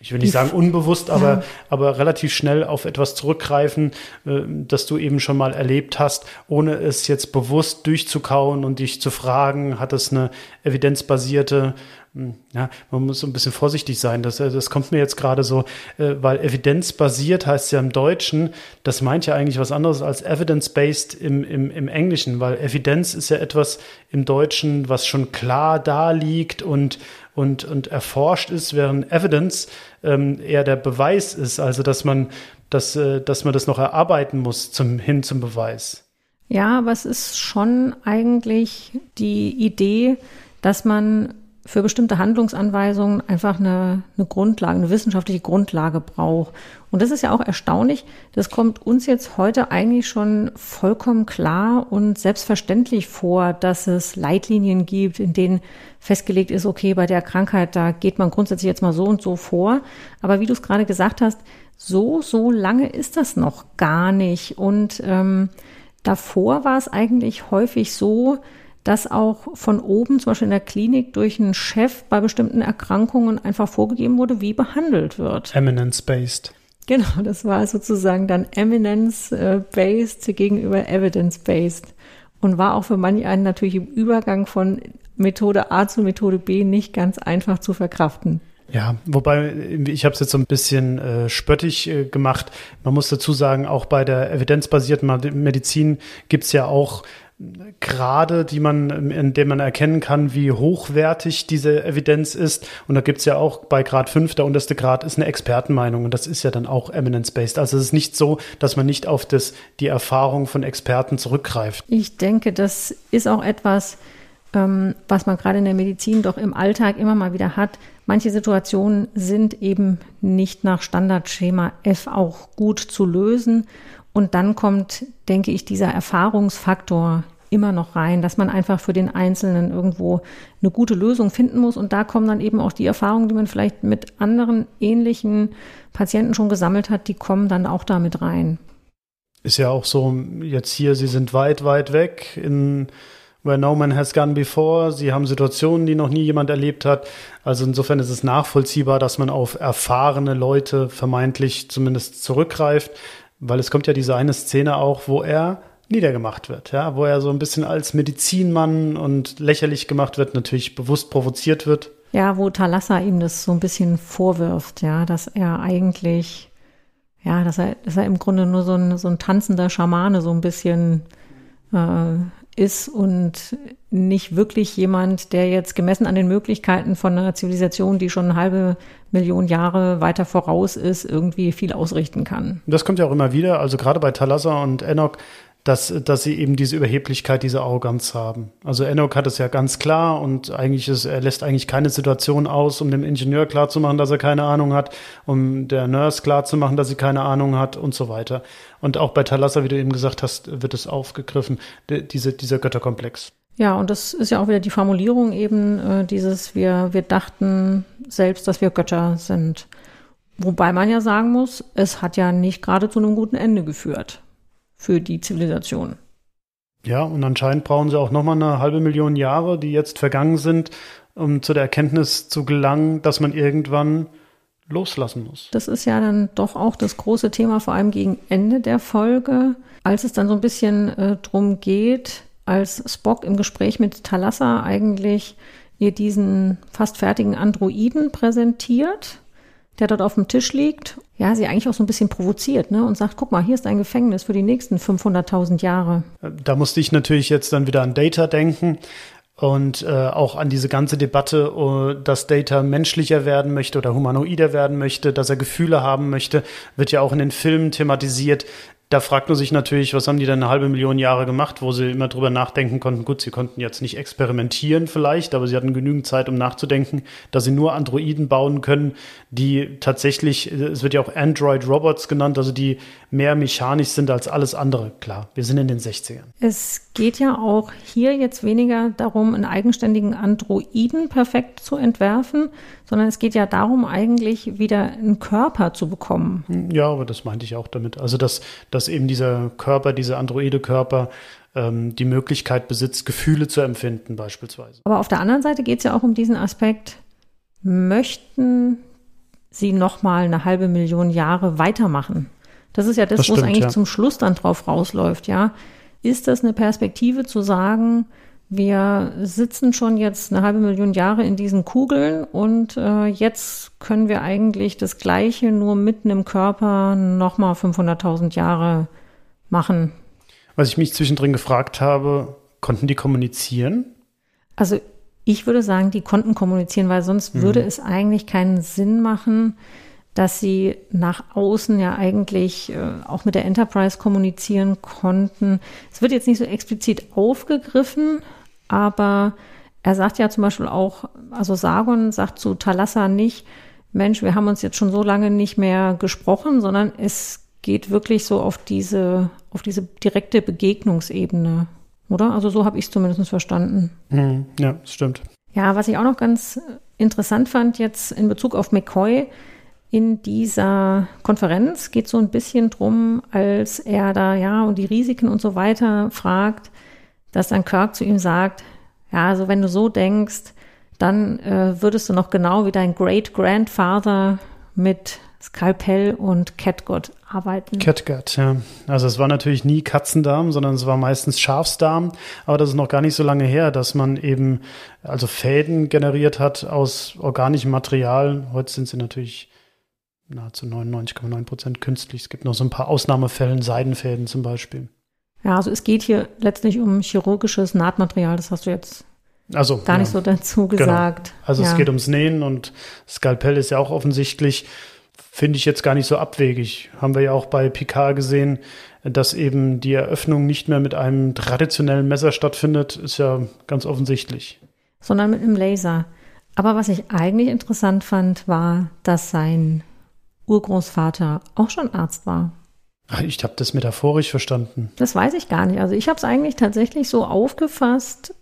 ich will nicht sagen unbewusst, aber, ja. aber relativ schnell auf etwas zurückgreifen, äh, das du eben schon mal erlebt hast, ohne es jetzt bewusst durchzukauen und dich zu fragen, hat es eine evidenzbasierte ja, man muss so ein bisschen vorsichtig sein. Das, äh, das kommt mir jetzt gerade so, äh, weil evidenzbasiert heißt ja im Deutschen, das meint ja eigentlich was anderes als evidence-based im, im, im Englischen, weil Evidenz ist ja etwas im Deutschen, was schon klar da liegt und, und, und erforscht ist, während Evidence ähm, eher der Beweis ist, also dass man, dass, äh, dass man das noch erarbeiten muss zum, hin zum Beweis. Ja, aber es ist schon eigentlich die Idee, dass man für bestimmte Handlungsanweisungen einfach eine, eine Grundlage, eine wissenschaftliche Grundlage braucht. Und das ist ja auch erstaunlich. Das kommt uns jetzt heute eigentlich schon vollkommen klar und selbstverständlich vor, dass es Leitlinien gibt, in denen festgelegt ist, okay, bei der Krankheit, da geht man grundsätzlich jetzt mal so und so vor. Aber wie du es gerade gesagt hast, so, so lange ist das noch gar nicht. Und ähm, davor war es eigentlich häufig so, dass auch von oben, zum Beispiel in der Klinik, durch einen Chef bei bestimmten Erkrankungen einfach vorgegeben wurde, wie behandelt wird. Eminence-based. Genau, das war sozusagen dann Eminence-based gegenüber Evidence-based und war auch für manch einen natürlich im Übergang von Methode A zu Methode B nicht ganz einfach zu verkraften. Ja, wobei ich habe es jetzt so ein bisschen äh, spöttisch äh, gemacht. Man muss dazu sagen, auch bei der evidenzbasierten Medizin gibt's ja auch Grade, die man, in dem man erkennen kann, wie hochwertig diese Evidenz ist. Und da gibt's ja auch bei Grad 5, der unterste Grad ist eine Expertenmeinung und das ist ja dann auch eminence-based. Also es ist nicht so, dass man nicht auf das, die Erfahrung von Experten zurückgreift. Ich denke, das ist auch etwas, ähm, was man gerade in der Medizin doch im Alltag immer mal wieder hat. Manche Situationen sind eben nicht nach Standardschema F auch gut zu lösen. Und dann kommt, denke ich, dieser Erfahrungsfaktor immer noch rein, dass man einfach für den Einzelnen irgendwo eine gute Lösung finden muss. Und da kommen dann eben auch die Erfahrungen, die man vielleicht mit anderen ähnlichen Patienten schon gesammelt hat, die kommen dann auch damit rein. Ist ja auch so, jetzt hier, Sie sind weit, weit weg in where no man has gone before. Sie haben Situationen, die noch nie jemand erlebt hat. Also insofern ist es nachvollziehbar, dass man auf erfahrene Leute vermeintlich zumindest zurückgreift, weil es kommt ja diese eine Szene auch, wo er niedergemacht wird, ja, wo er so ein bisschen als Medizinmann und lächerlich gemacht wird, natürlich bewusst provoziert wird. Ja, wo Talassa ihm das so ein bisschen vorwirft, ja, dass er eigentlich, ja, dass er, dass er im Grunde nur so ein, so ein tanzender Schamane so ein bisschen äh, ist und nicht wirklich jemand, der jetzt gemessen an den Möglichkeiten von einer Zivilisation, die schon eine halbe Million Jahre weiter voraus ist, irgendwie viel ausrichten kann. Das kommt ja auch immer wieder. Also gerade bei Talassa und Enoch dass, dass sie eben diese Überheblichkeit, diese Arroganz haben. Also Enoch hat es ja ganz klar und eigentlich ist, er lässt eigentlich keine Situation aus, um dem Ingenieur klarzumachen, dass er keine Ahnung hat, um der Nurse klarzumachen, dass sie keine Ahnung hat und so weiter. Und auch bei Talassa, wie du eben gesagt hast, wird es aufgegriffen, diese, dieser Götterkomplex. Ja, und das ist ja auch wieder die Formulierung eben äh, dieses, wir, wir dachten selbst, dass wir Götter sind. Wobei man ja sagen muss, es hat ja nicht gerade zu einem guten Ende geführt für die Zivilisation. Ja, und anscheinend brauchen sie auch nochmal eine halbe Million Jahre, die jetzt vergangen sind, um zu der Erkenntnis zu gelangen, dass man irgendwann loslassen muss. Das ist ja dann doch auch das große Thema, vor allem gegen Ende der Folge, als es dann so ein bisschen äh, drum geht, als Spock im Gespräch mit Talassa eigentlich ihr diesen fast fertigen Androiden präsentiert der dort auf dem Tisch liegt, ja, sie eigentlich auch so ein bisschen provoziert, ne, und sagt, guck mal, hier ist ein Gefängnis für die nächsten 500.000 Jahre. Da musste ich natürlich jetzt dann wieder an Data denken und äh, auch an diese ganze Debatte, uh, dass Data menschlicher werden möchte oder humanoider werden möchte, dass er Gefühle haben möchte, wird ja auch in den Filmen thematisiert. Da fragt man sich natürlich, was haben die denn eine halbe Million Jahre gemacht, wo sie immer drüber nachdenken konnten. Gut, sie konnten jetzt nicht experimentieren vielleicht, aber sie hatten genügend Zeit, um nachzudenken, dass sie nur Androiden bauen können, die tatsächlich, es wird ja auch Android Robots genannt, also die mehr mechanisch sind als alles andere. Klar, wir sind in den 60ern. Es geht ja auch hier jetzt weniger darum, einen eigenständigen Androiden perfekt zu entwerfen, sondern es geht ja darum, eigentlich wieder einen Körper zu bekommen. Ja, aber das meinte ich auch damit. Also, dass, dass eben dieser Körper, dieser Androide-Körper ähm, die Möglichkeit besitzt, Gefühle zu empfinden, beispielsweise. Aber auf der anderen Seite geht es ja auch um diesen Aspekt, möchten sie nochmal eine halbe Million Jahre weitermachen? Das ist ja das, wo es eigentlich ja. zum Schluss dann drauf rausläuft, ja. Ist das eine Perspektive zu sagen, wir sitzen schon jetzt eine halbe Million Jahre in diesen Kugeln und äh, jetzt können wir eigentlich das Gleiche nur mitten im Körper nochmal 500.000 Jahre machen. Was ich mich zwischendrin gefragt habe, konnten die kommunizieren? Also ich würde sagen, die konnten kommunizieren, weil sonst mhm. würde es eigentlich keinen Sinn machen, dass sie nach außen ja eigentlich äh, auch mit der Enterprise kommunizieren konnten. Es wird jetzt nicht so explizit aufgegriffen, aber er sagt ja zum Beispiel auch, also Sargon sagt zu Talassa nicht, Mensch, wir haben uns jetzt schon so lange nicht mehr gesprochen, sondern es geht wirklich so auf diese, auf diese direkte Begegnungsebene, oder? Also so habe ich es zumindest verstanden. Mhm, ja, das stimmt. Ja, was ich auch noch ganz interessant fand jetzt in Bezug auf McCoy, in dieser Konferenz geht so ein bisschen drum, als er da ja und die Risiken und so weiter fragt, dass dann Kirk zu ihm sagt, ja, also wenn du so denkst, dann äh, würdest du noch genau wie dein Great Grandfather mit Skalpell und Catgut arbeiten. Catgut, ja. Also es war natürlich nie Katzendarm, sondern es war meistens Schafsdarm. Aber das ist noch gar nicht so lange her, dass man eben also Fäden generiert hat aus organischem Material. Heute sind sie natürlich nahezu 99,9 Prozent künstlich. Es gibt noch so ein paar Ausnahmefällen, Seidenfäden zum Beispiel. Ja, also es geht hier letztlich um chirurgisches Nahtmaterial, das hast du jetzt also, gar ja. nicht so dazu genau. gesagt. Genau. Also ja. es geht ums Nähen und Skalpell ist ja auch offensichtlich, finde ich jetzt gar nicht so abwegig. Haben wir ja auch bei Picard gesehen, dass eben die Eröffnung nicht mehr mit einem traditionellen Messer stattfindet, ist ja ganz offensichtlich. Sondern mit einem Laser. Aber was ich eigentlich interessant fand, war, dass sein Urgroßvater auch schon Arzt war. Ich habe das metaphorisch verstanden. Das weiß ich gar nicht. Also ich habe es eigentlich tatsächlich so aufgefasst,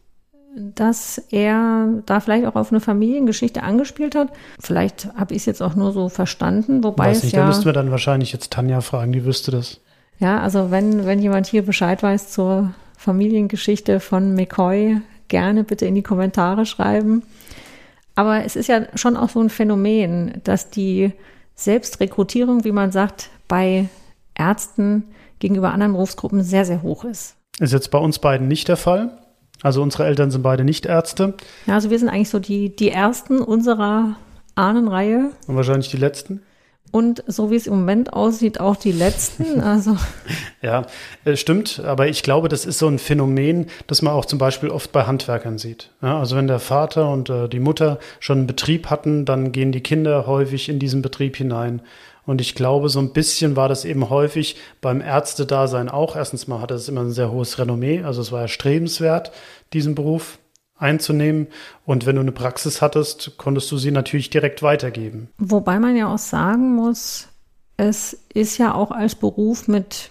dass er da vielleicht auch auf eine Familiengeschichte angespielt hat. Vielleicht habe ich es jetzt auch nur so verstanden, wobei weiß es nicht, ja. da müssten wir dann wahrscheinlich jetzt Tanja fragen, die wüsste das. Ja, also wenn, wenn jemand hier Bescheid weiß zur Familiengeschichte von McCoy, gerne bitte in die Kommentare schreiben. Aber es ist ja schon auch so ein Phänomen, dass die Selbstrekrutierung, wie man sagt, bei Ärzten gegenüber anderen Berufsgruppen sehr, sehr hoch ist. Ist jetzt bei uns beiden nicht der Fall. Also unsere Eltern sind beide nicht Ärzte Ja, also wir sind eigentlich so die, die Ersten unserer Ahnenreihe. und wahrscheinlich die letzten. Und so wie es im Moment aussieht, auch die Letzten. <laughs> Also Ja, äh, stimmt. Aber ich glaube, das ist so ein Phänomen, das man auch zum Beispiel oft bei Handwerkern sieht. Ja, also wenn der Vater und äh, die Mutter schon einen Betrieb hatten, dann gehen die Kinder häufig in diesen Betrieb hinein. Und ich glaube, so ein bisschen war das eben häufig beim Ärztedasein auch. Erstens mal hatte es immer ein sehr hohes Renommee. Also es war erstrebenswert, diesen Beruf einzunehmen. Und wenn du eine Praxis hattest, konntest du sie natürlich direkt weitergeben. Wobei man ja auch sagen muss, es ist ja auch als Beruf mit,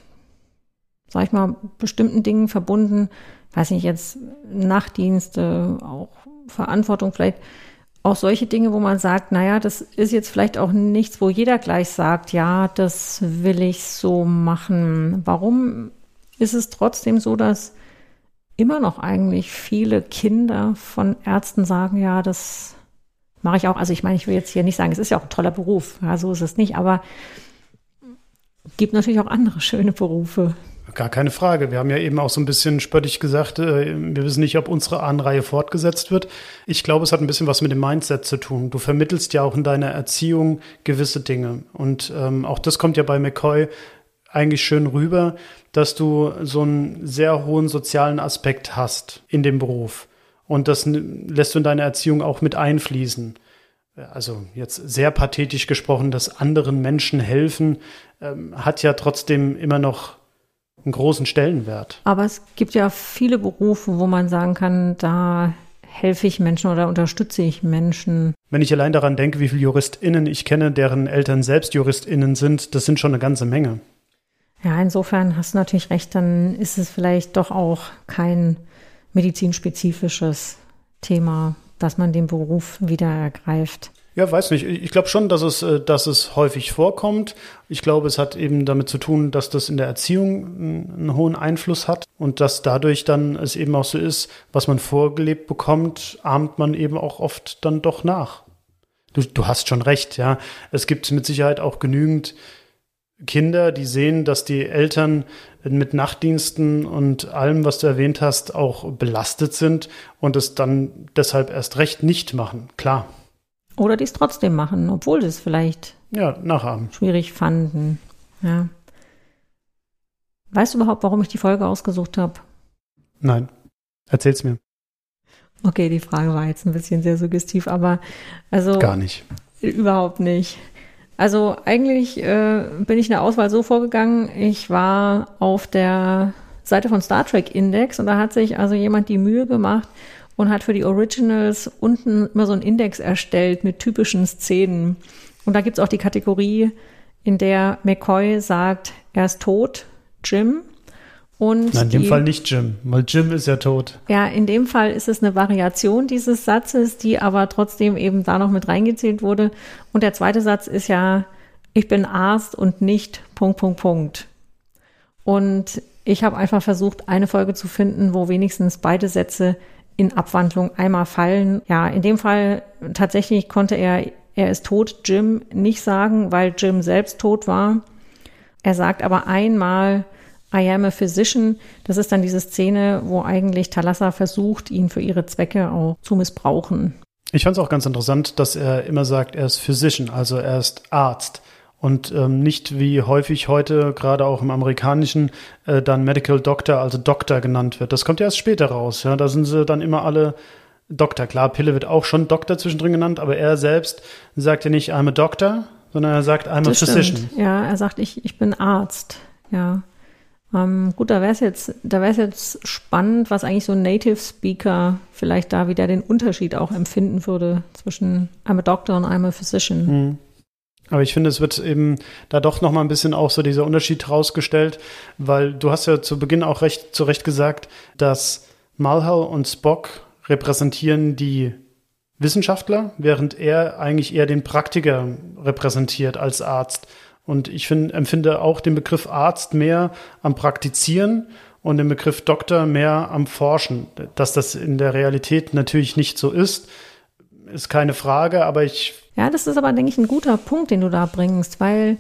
sag ich mal, bestimmten Dingen verbunden, weiß nicht, jetzt Nachtdienste, auch Verantwortung vielleicht, auch solche Dinge, wo man sagt, naja, das ist jetzt vielleicht auch nichts, wo jeder gleich sagt, ja, das will ich so machen. Warum ist es trotzdem so, dass immer noch eigentlich viele Kinder von Ärzten sagen, ja, das mache ich auch. Also ich meine, ich will jetzt hier nicht sagen, es ist ja auch ein toller Beruf, ja, so ist es nicht, aber gibt natürlich auch andere schöne Berufe. Gar keine Frage. Wir haben ja eben auch so ein bisschen spöttisch gesagt, äh, wir wissen nicht, ob unsere Ahnenreihe fortgesetzt wird. Ich glaube, es hat ein bisschen was mit dem Mindset zu tun. Du vermittelst ja auch in deiner Erziehung gewisse Dinge. Und ähm, auch das kommt ja bei McCoy eigentlich schön rüber, dass du so einen sehr hohen sozialen Aspekt hast in dem Beruf. Und das lässt du in deine Erziehung auch mit einfließen. Also jetzt sehr pathetisch gesprochen, dass anderen Menschen helfen, ähm, hat ja trotzdem immer noch einen großen Stellenwert. Aber es gibt ja viele Berufe, wo man sagen kann, da helfe ich Menschen oder unterstütze ich Menschen. Wenn ich allein daran denke, wie viele JuristInnen ich kenne, deren Eltern selbst JuristInnen sind, das sind schon eine ganze Menge. Ja, insofern hast du natürlich recht, dann ist es vielleicht doch auch kein medizinspezifisches Thema, dass man den Beruf wieder ergreift. Ja, weiß nicht. Ich glaube schon, dass es, äh, dass es häufig vorkommt. Ich glaube, es hat eben damit zu tun, dass das in der Erziehung einen hohen Einfluss hat und dass dadurch dann es eben auch so ist, was man vorgelebt bekommt, ahmt man eben auch oft dann doch nach. Du, du hast schon recht, ja. Es gibt mit Sicherheit auch genügend Kinder, die sehen, dass die Eltern mit Nachtdiensten und allem, was du erwähnt hast, auch belastet sind und es dann deshalb erst recht nicht machen. Klar. Oder die es trotzdem machen, obwohl sie es vielleicht Ja, nachahmen. schwierig fanden. Ja. Weißt du überhaupt, warum ich die Folge ausgesucht habe? Nein. Erzähl's mir. Okay, die Frage war jetzt ein bisschen sehr suggestiv, aber also Gar nicht. Überhaupt nicht. Also eigentlich äh, bin ich in der Auswahl so vorgegangen, ich war auf der Seite von Star Trek Index und da hat sich also jemand die Mühe gemacht und hat für die Originals unten immer so einen Index erstellt mit typischen Szenen. Und da gibt's auch die Kategorie, in der McCoy sagt, er ist tot, Jim. Und Nein, in dem die- Fall nicht Jim, weil Jim ist ja tot. ja, in dem Fall ist es eine Variation dieses Satzes, die aber trotzdem eben da noch mit reingezählt wurde. Und der zweite Satz ist ja, ich bin Arzt und nicht Punkt, Punkt, Punkt. Und ich habe einfach versucht, eine Folge zu finden, wo wenigstens beide Sätze in Abwandlung einmal fallen. Ja, in dem Fall tatsächlich konnte er, er ist tot, Jim nicht sagen, weil Jim selbst tot war. Er sagt aber einmal, I am a physician. Das ist dann diese Szene, wo eigentlich Thalassa versucht, ihn für ihre Zwecke auch zu missbrauchen. Ich fand es auch ganz interessant, dass er immer sagt, er ist Physician, also er ist Arzt. Und ähm, nicht wie häufig heute, gerade auch im amerikanischen, äh, dann Medical Doctor, also Doktor genannt wird. Das kommt ja erst später raus. Ja? Da sind sie dann immer alle Doktor. Klar, Pille wird auch schon Doktor zwischendrin genannt, aber er selbst sagt ja nicht, I'm a Doctor, sondern er sagt, I'm a Das Physician. stimmt. Ja, er sagt, ich, ich bin Arzt. Ja. Ähm, gut, da wäre es jetzt, da wäre es jetzt spannend, was eigentlich so ein Native Speaker vielleicht da wieder den Unterschied auch empfinden würde zwischen I'm a doctor und I'm a physician. Hm. Aber ich finde, es wird eben da doch noch mal ein bisschen auch so dieser Unterschied rausgestellt, weil du hast ja zu Beginn auch recht zu Recht gesagt, dass Mulhall und Spock repräsentieren die Wissenschaftler, während er eigentlich eher den Praktiker repräsentiert als Arzt. Und ich find, empfinde auch den Begriff Arzt mehr am Praktizieren und den Begriff Doktor mehr am Forschen. Dass das in der Realität natürlich nicht so ist, ist keine Frage, aber ich. Ja, das ist aber, denke ich, ein guter Punkt, den du da bringst, weil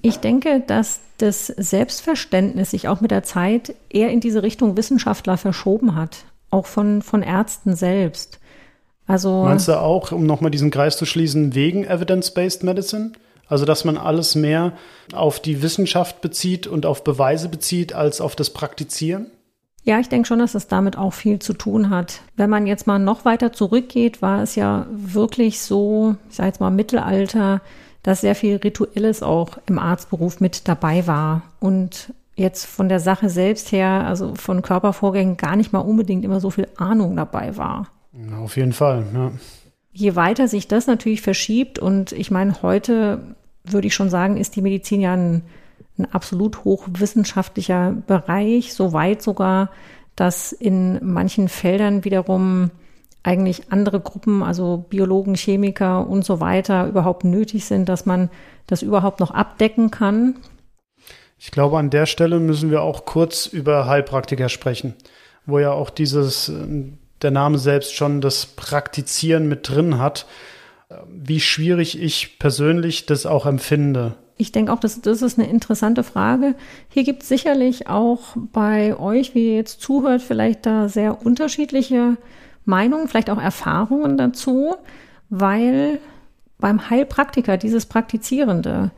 ich denke, dass das Selbstverständnis sich auch mit der Zeit eher in diese Richtung Wissenschaftler verschoben hat, auch von, von Ärzten selbst. Also Meinst du auch, um nochmal diesen Kreis zu schließen, wegen Evidence-Based Medicine? Also, dass man alles mehr auf die Wissenschaft bezieht und auf Beweise bezieht, als auf das Praktizieren? Ja, ich denke schon, dass es damit auch viel zu tun hat. Wenn man jetzt mal noch weiter zurückgeht, war es ja wirklich so, ich sage jetzt mal Mittelalter, dass sehr viel Rituelles auch im Arztberuf mit dabei war. Und jetzt von der Sache selbst her, also von Körpervorgängen, gar nicht mal unbedingt immer so viel Ahnung dabei war. Auf jeden Fall, ja. Je weiter sich das natürlich verschiebt und ich meine, heute würde ich schon sagen, ist die Medizin ja ein, ein absolut hochwissenschaftlicher Bereich, so weit sogar, dass in manchen Feldern wiederum eigentlich andere Gruppen, also Biologen, Chemiker und so weiter, überhaupt nötig sind, dass man das überhaupt noch abdecken kann. Ich glaube, an der Stelle müssen wir auch kurz über Heilpraktiker sprechen, wo ja auch dieses der Name selbst schon das Praktizieren mit drin hat, wie schwierig ich persönlich das auch empfinde. Ich denke auch, das, das ist eine interessante Frage. Hier gibt es sicherlich auch bei euch, wie ihr jetzt zuhört, vielleicht da sehr unterschiedliche Meinungen, vielleicht auch Erfahrungen dazu, weil beim Heilpraktiker, dieses Praktizierende,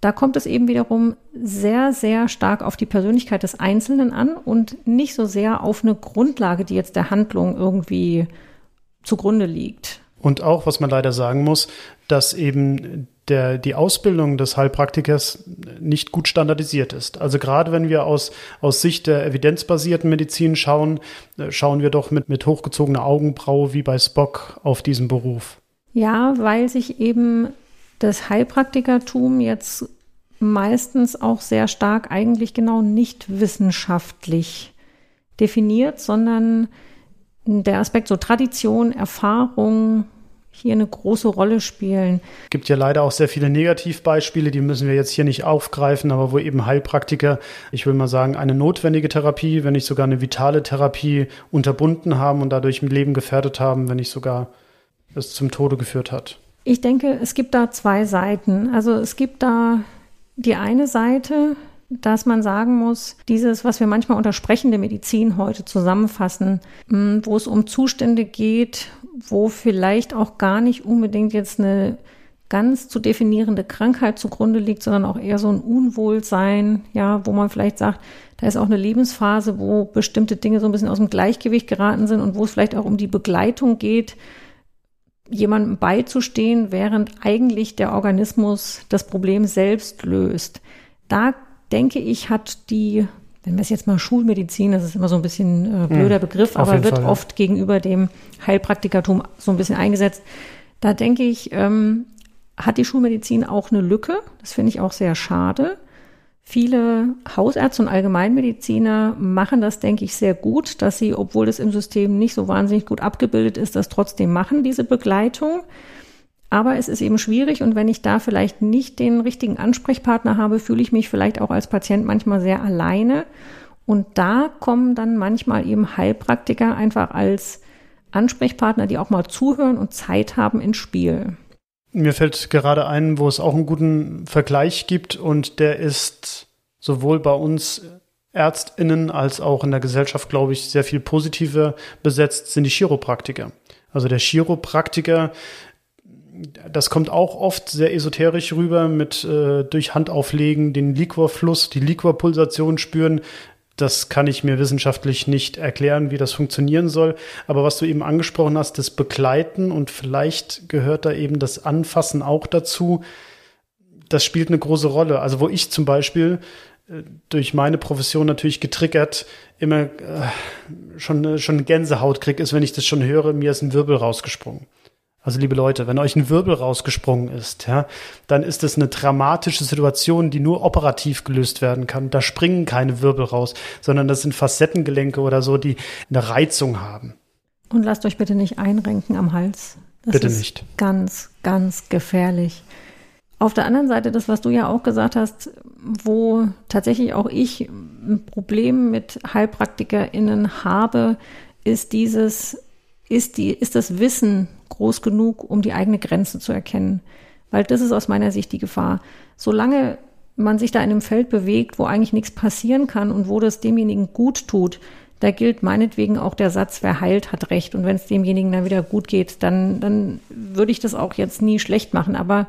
da kommt es eben wiederum sehr, sehr stark auf die Persönlichkeit des Einzelnen an und nicht so sehr auf eine Grundlage, die jetzt der Handlung irgendwie zugrunde liegt. Und auch, was man leider sagen muss, dass eben der, die Ausbildung des Heilpraktikers nicht gut standardisiert ist. Also gerade wenn wir aus, aus Sicht der evidenzbasierten Medizin schauen, äh, schauen wir doch mit, mit hochgezogener Augenbraue wie bei Spock auf diesen Beruf. Ja, weil sich eben das Heilpraktikertum jetzt meistens auch sehr stark eigentlich genau nicht wissenschaftlich definiert, sondern der Aspekt so Tradition, Erfahrung hier eine große Rolle spielen. Es gibt ja leider auch sehr viele Negativbeispiele, die müssen wir jetzt hier nicht aufgreifen, aber wo eben Heilpraktiker, ich will mal sagen, eine notwendige Therapie, wenn nicht sogar eine vitale Therapie unterbunden haben und dadurch im Leben gefährdet haben, wenn nicht sogar es zum Tode geführt hat. Ich denke, es gibt da zwei Seiten. Also es gibt da die eine Seite, dass man sagen muss, dieses, was wir manchmal unter sprechende Medizin heute zusammenfassen, hm, wo es um Zustände geht, wo vielleicht auch gar nicht unbedingt jetzt eine ganz zu definierende Krankheit zugrunde liegt, sondern auch eher so ein Unwohlsein, ja, wo man vielleicht sagt, da ist auch eine Lebensphase, wo bestimmte Dinge so ein bisschen aus dem Gleichgewicht geraten sind und wo es vielleicht auch um die Begleitung geht, jemandem beizustehen, während eigentlich der Organismus das Problem selbst löst. Da denke ich, hat die, wenn wir es jetzt mal Schulmedizin, das ist immer so ein bisschen äh, hm, blöder Begriff, aber wird Fall, ja. oft gegenüber dem Heilpraktikertum so ein bisschen eingesetzt. Da denke ich, ähm, hat die Schulmedizin auch eine Lücke. Das finde ich auch sehr schade. Viele Hausärzte und Allgemeinmediziner machen das, denke ich, sehr gut, dass sie, obwohl es im System nicht so wahnsinnig gut abgebildet ist, das trotzdem machen, diese Begleitung. Aber es ist eben schwierig und wenn ich da vielleicht nicht den richtigen Ansprechpartner habe, fühle ich mich vielleicht auch als Patient manchmal sehr alleine. Und da kommen dann manchmal eben Heilpraktiker einfach als Ansprechpartner, die auch mal zuhören und Zeit haben ins Spiel. Mir fällt gerade ein, wo es auch einen guten Vergleich gibt und der ist sowohl bei uns Ärztinnen als auch in der Gesellschaft, glaube ich, sehr viel positiver besetzt, sind die Chiropraktiker. Also der Chiropraktiker, das kommt auch oft sehr esoterisch rüber mit äh, durch Handauflegen den Liquorfluss, die Liquorpulsation spüren das kann ich mir wissenschaftlich nicht erklären, wie das funktionieren soll. Aber was du eben angesprochen hast, das Begleiten und vielleicht gehört da eben das Anfassen auch dazu, das spielt eine große Rolle. Also wo ich zum Beispiel äh, durch meine Profession natürlich getriggert immer äh, schon, schon Gänsehaut krieg, ist, wenn ich das schon höre, mir ist ein Wirbel rausgesprungen. Also liebe Leute, wenn euch ein Wirbel rausgesprungen ist, ja, dann ist es eine dramatische Situation, die nur operativ gelöst werden kann. Da springen keine Wirbel raus, sondern das sind Facettengelenke oder so, die eine Reizung haben. Und lasst euch bitte nicht einrenken am Hals. Das bitte ist nicht. Ganz, ganz gefährlich. Auf der anderen Seite, das, was du ja auch gesagt hast, wo tatsächlich auch ich ein Problem mit HeilpraktikerInnen habe, ist dieses, ist die, ist das Wissen groß genug, um die eigene Grenze zu erkennen. Weil das ist aus meiner Sicht die Gefahr. Solange man sich da in einem Feld bewegt, wo eigentlich nichts passieren kann und wo das demjenigen gut tut, da gilt meinetwegen auch der Satz, wer heilt, hat recht. Und wenn es demjenigen dann wieder gut geht, dann, dann würde ich das auch jetzt nie schlecht machen. Aber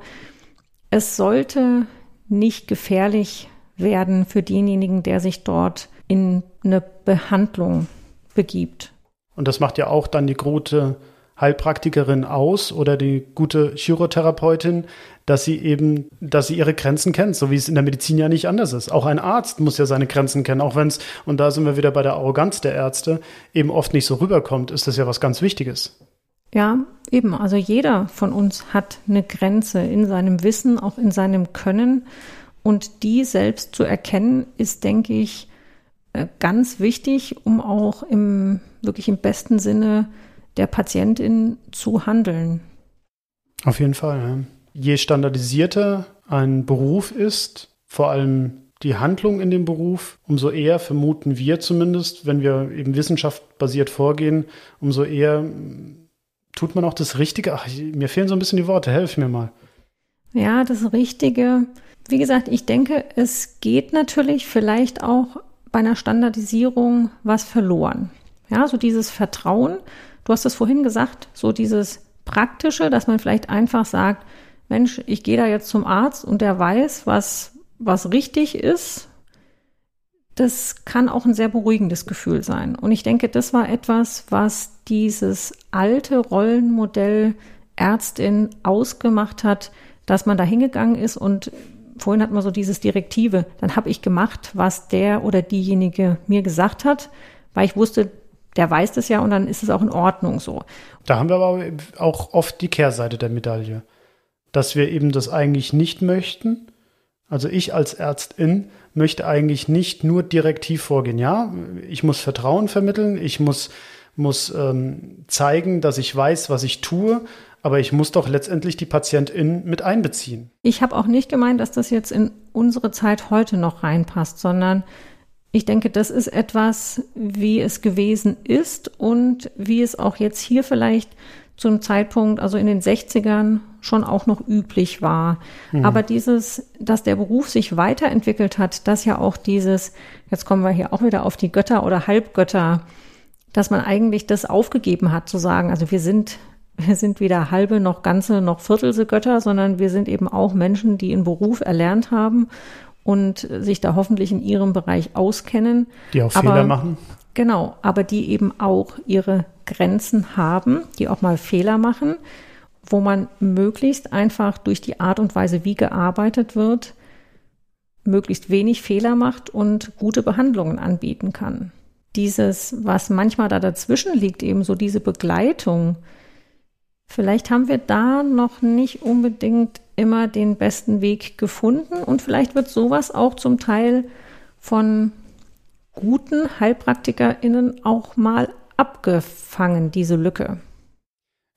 es sollte nicht gefährlich werden für denjenigen, der sich dort in eine Behandlung begibt. Und das macht ja auch dann die gute Heilpraktikerin aus oder die gute Chirotherapeutin, dass sie eben, dass sie ihre Grenzen kennt, so wie es in der Medizin ja nicht anders ist. Auch ein Arzt muss ja seine Grenzen kennen, auch wenn es, und da sind wir wieder bei der Arroganz der Ärzte, eben oft nicht so rüberkommt, ist das ja was ganz Wichtiges. Ja, eben. Also jeder von uns hat eine Grenze in seinem Wissen, auch in seinem Können. Und die selbst zu erkennen, ist, denke ich, äh, ganz wichtig, um auch im wirklich im besten Sinne der Patientin zu handeln. Auf jeden Fall. Ja. Je standardisierter ein Beruf ist, vor allem die Handlung in dem Beruf, umso eher vermuten wir zumindest, wenn wir eben wissenschaftbasiert vorgehen, umso eher tut man auch das Richtige. Ach, mir fehlen so ein bisschen die Worte, helf mir mal. Ja, das Richtige. Wie gesagt, ich denke, es geht natürlich vielleicht auch bei einer Standardisierung was verloren. Ja, so dieses Vertrauen, Du hast es vorhin gesagt, so dieses Praktische, dass man vielleicht einfach sagt, Mensch, ich gehe da jetzt zum Arzt und der weiß, was, was richtig ist. Das kann auch ein sehr beruhigendes Gefühl sein. Und ich denke, das war etwas, was dieses alte Rollenmodell Ärztin ausgemacht hat, dass man da hingegangen ist und vorhin hat man so dieses Direktive, dann habe ich gemacht, was der oder diejenige mir gesagt hat, weil ich wusste, der weiß das ja und dann ist es auch in Ordnung so. Da haben wir aber auch oft die Kehrseite der Medaille, dass wir eben das eigentlich nicht möchten. Also ich als Ärztin möchte eigentlich nicht nur direktiv vorgehen. Ja, ich muss Vertrauen vermitteln, ich muss, muss ähm, zeigen, dass ich weiß, was ich tue, aber ich muss doch letztendlich die Patientin mit einbeziehen. Ich habe auch nicht gemeint, dass das jetzt in unsere Zeit heute noch reinpasst, sondern ich denke, das ist etwas, wie es gewesen ist und wie es auch jetzt hier vielleicht zum Zeitpunkt, also in den 60ern, schon auch noch üblich war. Mhm. Aber dieses, dass der Beruf sich weiterentwickelt hat, dass ja auch dieses, jetzt kommen wir hier auch wieder auf die Götter oder Halbgötter, dass man eigentlich das aufgegeben hat, zu sagen, also wir sind, wir sind weder halbe noch ganze noch viertelse Götter, sondern wir sind eben auch Menschen, die einen Beruf erlernt haben und sich da hoffentlich in ihrem Bereich auskennen. Die auch aber, Fehler machen. Genau, aber die eben auch ihre Grenzen haben, die auch mal Fehler machen, wo man möglichst einfach durch die Art und Weise, wie gearbeitet wird, möglichst wenig Fehler macht und gute Behandlungen anbieten kann. Dieses, was manchmal da dazwischen liegt, eben so diese Begleitung, vielleicht haben wir da noch nicht unbedingt immer den besten Weg gefunden und vielleicht wird sowas auch zum Teil von guten HeilpraktikerInnen auch mal abgefangen, diese Lücke.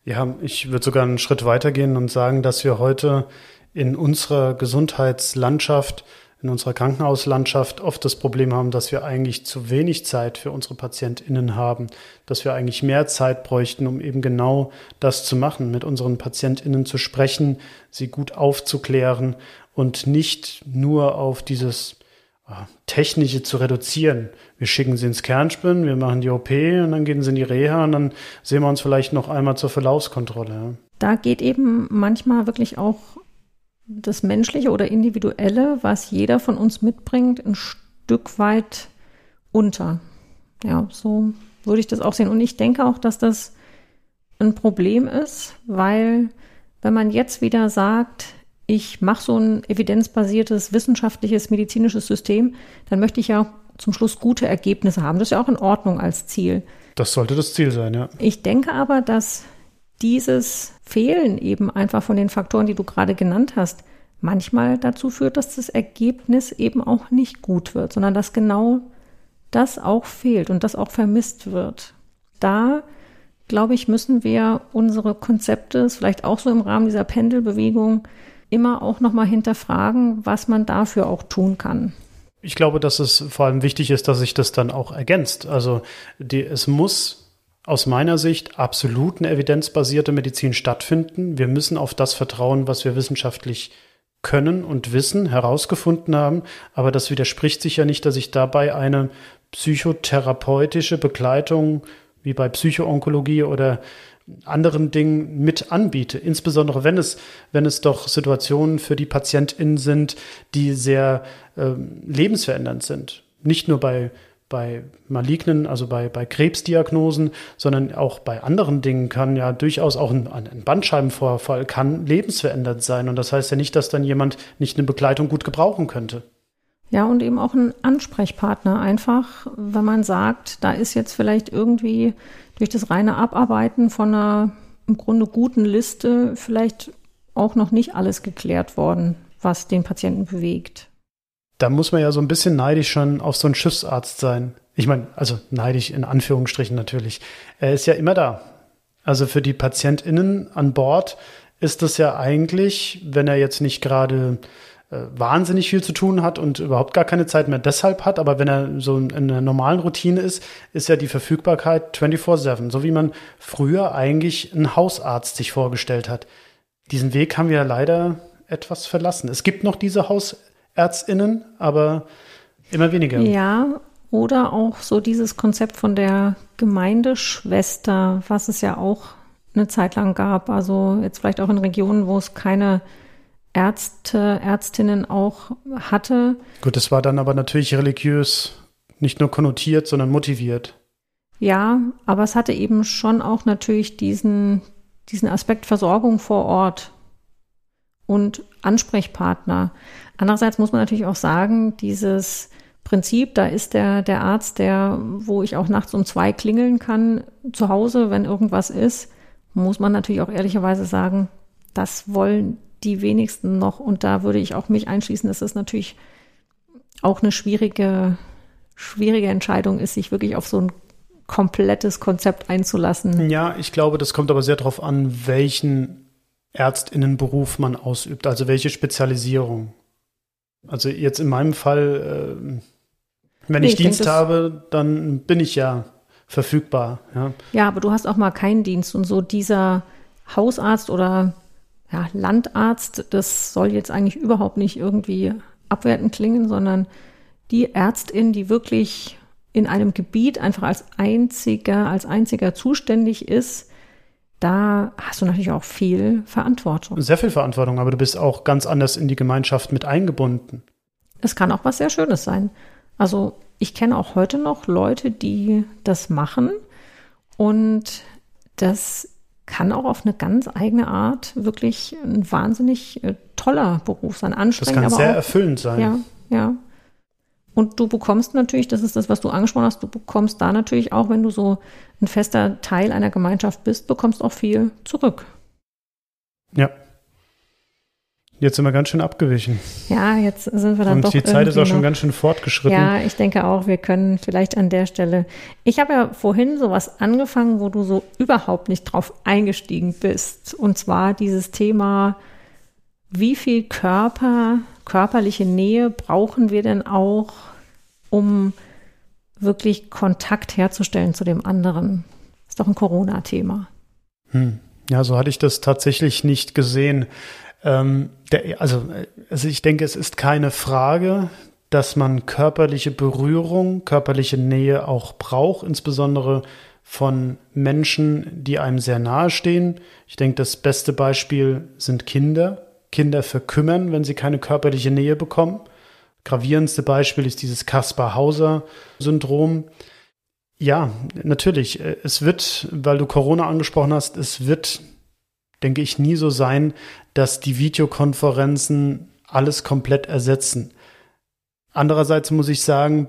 Ja, ich würde sogar einen Schritt weitergehen und sagen, dass wir heute in unserer Gesundheitslandschaft in unserer Krankenhauslandschaft oft das Problem haben, dass wir eigentlich zu wenig Zeit für unsere PatientInnen haben, dass wir eigentlich mehr Zeit bräuchten, um eben genau das zu machen, mit unseren PatientInnen zu sprechen, sie gut aufzuklären und nicht nur auf dieses ah, Technische zu reduzieren. Wir schicken sie ins Kernspinnen, wir machen die OP und dann gehen sie in die Reha und dann sehen wir uns vielleicht noch einmal zur Verlaufskontrolle. Da geht eben manchmal wirklich auch das Menschliche oder Individuelle, was jeder von uns mitbringt, ein Stück weit unter. Ja, so würde ich das auch sehen. Und ich denke auch, dass das ein Problem ist, weil wenn man jetzt wieder sagt, ich mache so ein evidenzbasiertes, wissenschaftliches, medizinisches System, dann möchte ich ja zum Schluss gute Ergebnisse haben. Das ist ja auch in Ordnung als Ziel. Das sollte das Ziel sein, ja. Ich denke aber, dass dieses Fehlen eben einfach von den Faktoren, die du gerade genannt hast, manchmal dazu führt, dass das Ergebnis eben auch nicht gut wird, sondern dass genau das auch fehlt und das auch vermisst wird. Da, glaube ich, müssen wir unsere Konzepte, vielleicht auch so im Rahmen dieser Pendelbewegung, immer auch nochmal hinterfragen, was man dafür auch tun kann. Ich glaube, dass es vor allem wichtig ist, dass sich das dann auch ergänzt. Also die, es muss aus meiner Sicht absolut eine evidenzbasierte Medizin stattfinden. Wir müssen auf das vertrauen, was wir wissenschaftlich können und wissen, herausgefunden haben. Aber das widerspricht sich ja nicht, dass ich dabei eine psychotherapeutische Begleitung wie bei Psychoonkologie oder anderen Dingen mit anbiete. Insbesondere wenn es, wenn es doch Situationen für die PatientInnen sind, die sehr äh, lebensverändernd sind. Nicht nur bei, bei malignen, also bei, bei Krebsdiagnosen, sondern auch bei anderen Dingen kann ja durchaus auch ein, ein Bandscheibenvorfall kann lebensverändernd sein. Und das heißt ja nicht, dass dann jemand nicht eine Begleitung gut gebrauchen könnte. Ja, und eben auch ein Ansprechpartner einfach, wenn man sagt, da ist jetzt vielleicht irgendwie durch das reine Abarbeiten von einer im Grunde guten Liste vielleicht auch noch nicht alles geklärt worden, was den Patienten bewegt. Da muss man ja so ein bisschen neidisch schon auf so einen Schiffsarzt sein. Ich meine, also neidisch in Anführungsstrichen natürlich. Er ist ja immer da. Also für die PatientInnen an Bord ist das ja eigentlich, wenn er jetzt nicht gerade äh, wahnsinnig viel zu tun hat und überhaupt gar keine Zeit mehr deshalb hat. Aber wenn er so in einer normalen Routine ist, ist ja die Verfügbarkeit 24-7, so wie man früher eigentlich einen Hausarzt sich vorgestellt hat. Diesen Weg haben wir leider etwas verlassen. Es gibt noch diese Hausärztinnen, aber immer weniger. Ja, oder auch so dieses Konzept von der Gemeindeschwester, was es ja auch eine Zeit lang gab. Also jetzt vielleicht auch in Regionen, wo es keine Ärzte, Ärztinnen auch hatte. Gut, das war dann aber natürlich religiös nicht nur konnotiert, sondern motiviert. Ja, aber es hatte eben schon auch natürlich diesen, diesen Aspekt Versorgung vor Ort und Ansprechpartner. Andererseits muss man natürlich auch sagen, dieses Prinzip, da ist der, der Arzt, der, wo ich auch nachts um zwei klingeln kann, zu Hause, wenn irgendwas ist, muss man natürlich auch ehrlicherweise sagen, das wollen die wenigsten noch. Und da würde ich auch mich einschließen, dass es natürlich auch eine schwierige, schwierige Entscheidung ist, sich wirklich auf so ein komplettes Konzept einzulassen. Ja, ich glaube, das kommt aber sehr darauf an, welchen Ärztinnenberuf man ausübt, also welche Spezialisierung. Also jetzt in meinem Fall, äh, wenn nee, ich, ich Dienst denk, habe, dann bin ich ja verfügbar. Ja. ja, aber du hast auch mal keinen Dienst und so dieser Hausarzt oder ja, Landarzt, das soll jetzt eigentlich überhaupt nicht irgendwie abwertend klingen, sondern die Ärztin, die wirklich in einem Gebiet einfach als einziger, als einziger zuständig ist, da hast du natürlich auch viel Verantwortung. Sehr viel Verantwortung, aber du bist auch ganz anders in die Gemeinschaft mit eingebunden. Es kann auch was sehr Schönes sein. Also ich kenne auch heute noch Leute, die das machen und das kann auch auf eine ganz eigene Art wirklich ein wahnsinnig äh, toller Beruf sein. Anstrengend, das kann sehr auch, erfüllend sein. Ja, ja. Und du bekommst natürlich, das ist das, was du angesprochen hast, du bekommst da natürlich auch, wenn du so ein fester Teil einer Gemeinschaft bist, bekommst auch viel zurück. Ja, Jetzt sind wir ganz schön abgewichen. Ja, jetzt sind wir dann Und doch. die Zeit ist auch schon ganz schön fortgeschritten. Ja, ich denke auch, wir können vielleicht an der Stelle. Ich habe ja vorhin sowas angefangen, wo du so überhaupt nicht drauf eingestiegen bist. Und zwar dieses Thema, wie viel Körper, körperliche Nähe brauchen wir denn auch, um wirklich Kontakt herzustellen zu dem anderen? Ist doch ein Corona-Thema. Hm. Ja, so hatte ich das tatsächlich nicht gesehen. Ähm, der, also, also ich denke, es ist keine Frage, dass man körperliche Berührung, körperliche Nähe auch braucht, insbesondere von Menschen, die einem sehr nahe stehen. Ich denke, das beste Beispiel sind Kinder. Kinder verkümmern, wenn sie keine körperliche Nähe bekommen. Gravierendste Beispiel ist dieses Kaspar-Hauser-Syndrom. Ja, natürlich. Es wird, weil du Corona angesprochen hast, es wird denke ich, nie so sein, dass die Videokonferenzen alles komplett ersetzen. Andererseits muss ich sagen,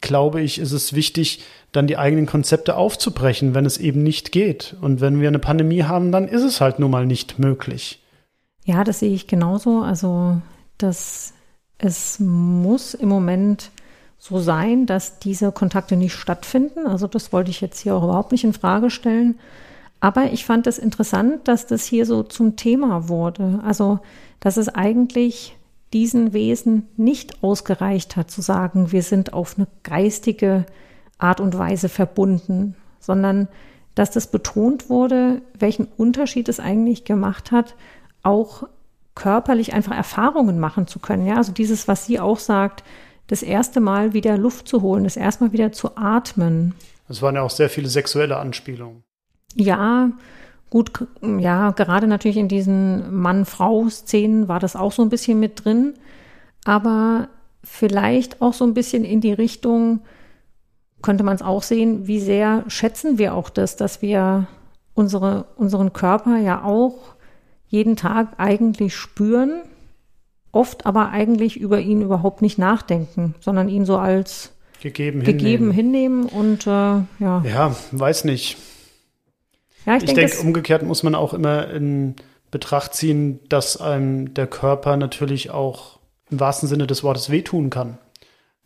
glaube ich, ist es wichtig, dann die eigenen Konzepte aufzubrechen, wenn es eben nicht geht. Und wenn wir eine Pandemie haben, dann ist es halt nun mal nicht möglich. Ja, das sehe ich genauso. Also, dass es muss im Moment so sein, dass diese Kontakte nicht stattfinden. Also das wollte ich jetzt hier auch überhaupt nicht in Frage stellen. Aber ich fand es interessant, dass das hier so zum Thema wurde. Also, dass es eigentlich diesen Wesen nicht ausgereicht hat zu sagen, wir sind auf eine geistige Art und Weise verbunden, sondern dass das betont wurde, welchen Unterschied es eigentlich gemacht hat, auch körperlich einfach Erfahrungen machen zu können. Ja, also dieses, was sie auch sagt, das erste Mal wieder Luft zu holen, das erste Mal wieder zu atmen. Es waren ja auch sehr viele sexuelle Anspielungen. Ja, Gut, ja, gerade natürlich in diesen Mann-Frau-Szenen war das auch so ein bisschen mit drin, aber vielleicht auch so ein bisschen in die Richtung, könnte man es auch sehen, wie sehr schätzen wir auch das, dass wir unsere, unseren Körper ja auch jeden Tag eigentlich spüren, oft aber eigentlich über ihn überhaupt nicht nachdenken, sondern ihn so als gegeben, gegeben hinnehmen. hinnehmen und äh, ja. Ja, weiß nicht. Ja, ich, ich denke, denk, umgekehrt muss man auch immer in Betracht ziehen, dass einem der Körper natürlich auch im wahrsten Sinne des Wortes wehtun kann.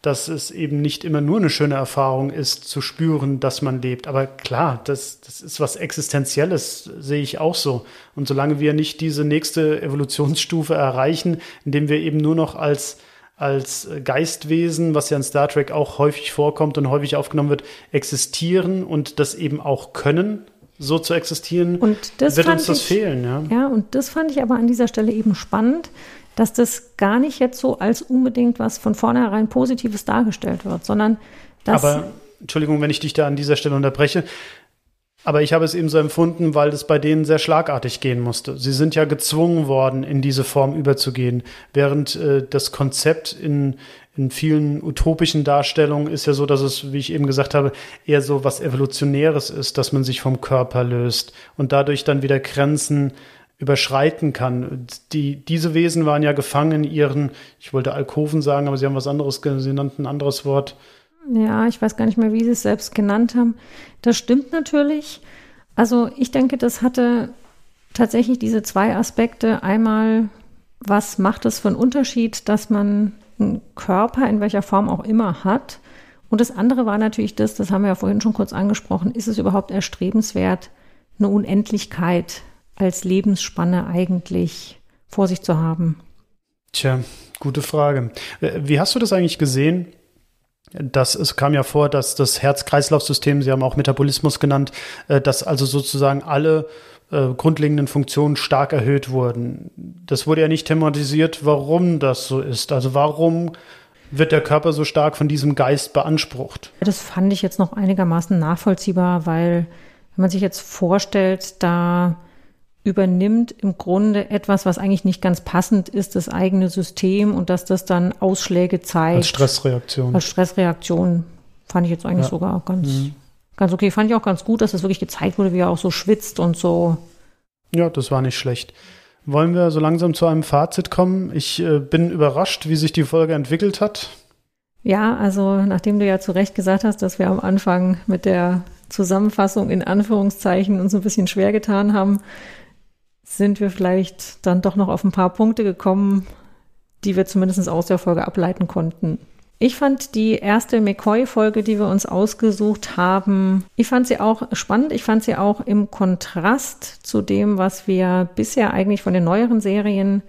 Dass es eben nicht immer nur eine schöne Erfahrung ist, zu spüren, dass man lebt. Aber klar, das, das ist was Existenzielles, sehe ich auch so. Und solange wir nicht diese nächste Evolutionsstufe erreichen, indem wir eben nur noch als als Geistwesen, was ja in Star Trek auch häufig vorkommt und häufig aufgenommen wird, existieren und das eben auch können, so zu existieren, und das wird uns das ich, fehlen. Ja? ja, und das fand ich aber an dieser Stelle eben spannend, dass das gar nicht jetzt so als unbedingt was von vornherein Positives dargestellt wird, sondern dass. Aber, Entschuldigung, wenn ich dich da an dieser Stelle unterbreche, aber ich habe es eben so empfunden, weil es bei denen sehr schlagartig gehen musste. Sie sind ja gezwungen worden, in diese Form überzugehen, während äh, das Konzept in, in vielen utopischen Darstellungen ist ja so, dass es, wie ich eben gesagt habe, eher so was Evolutionäres ist, dass man sich vom Körper löst und dadurch dann wieder Grenzen überschreiten kann. Die, diese Wesen waren ja gefangen in ihren, ich wollte Alkoven sagen, aber sie haben was anderes, sie nannten ein anderes Wort. Ja, ich weiß gar nicht mehr, wie sie es selbst genannt haben. Das stimmt natürlich. Also ich denke, das hatte tatsächlich diese zwei Aspekte. Einmal, was macht es für einen Unterschied, dass man einen Körper in welcher Form auch immer hat. Und das andere war natürlich das, das haben wir ja vorhin schon kurz angesprochen, ist es überhaupt erstrebenswert, eine Unendlichkeit als Lebensspanne eigentlich vor sich zu haben? Tja, gute Frage. Wie hast du das eigentlich gesehen? Das, es kam ja vor, dass das Herz-Kreislauf-System, Sie haben auch Metabolismus genannt, äh, dass also sozusagen alle äh, grundlegenden Funktionen stark erhöht wurden. Das wurde ja nicht thematisiert, warum das so ist. Also warum wird der Körper so stark von diesem Geist beansprucht? Das fand ich jetzt noch einigermaßen nachvollziehbar, weil wenn man sich jetzt vorstellt, da übernimmt im Grunde etwas, was eigentlich nicht ganz passend ist, das eigene System und dass das dann Ausschläge zeigt. Als Stressreaktion. Als Stressreaktion fand ich jetzt eigentlich ja. sogar ganz mhm ganz okay. Fand ich auch ganz gut, dass das wirklich gezeigt wurde, wie er auch so schwitzt und so. Ja, das war nicht schlecht. Wollen wir so langsam zu einem Fazit kommen? Ich äh, bin überrascht, wie sich die Folge entwickelt hat. Ja, also nachdem du ja zu Recht gesagt hast, dass wir am Anfang mit der Zusammenfassung in Anführungszeichen uns ein bisschen schwer getan haben, sind wir vielleicht dann doch noch auf ein paar Punkte gekommen, die wir zumindest aus der Folge ableiten konnten. Ich fand die erste McCoy-Folge, die wir uns ausgesucht haben, ich fand sie auch spannend. Ich fand sie auch im Kontrast zu dem, was wir bisher eigentlich von den neueren Serien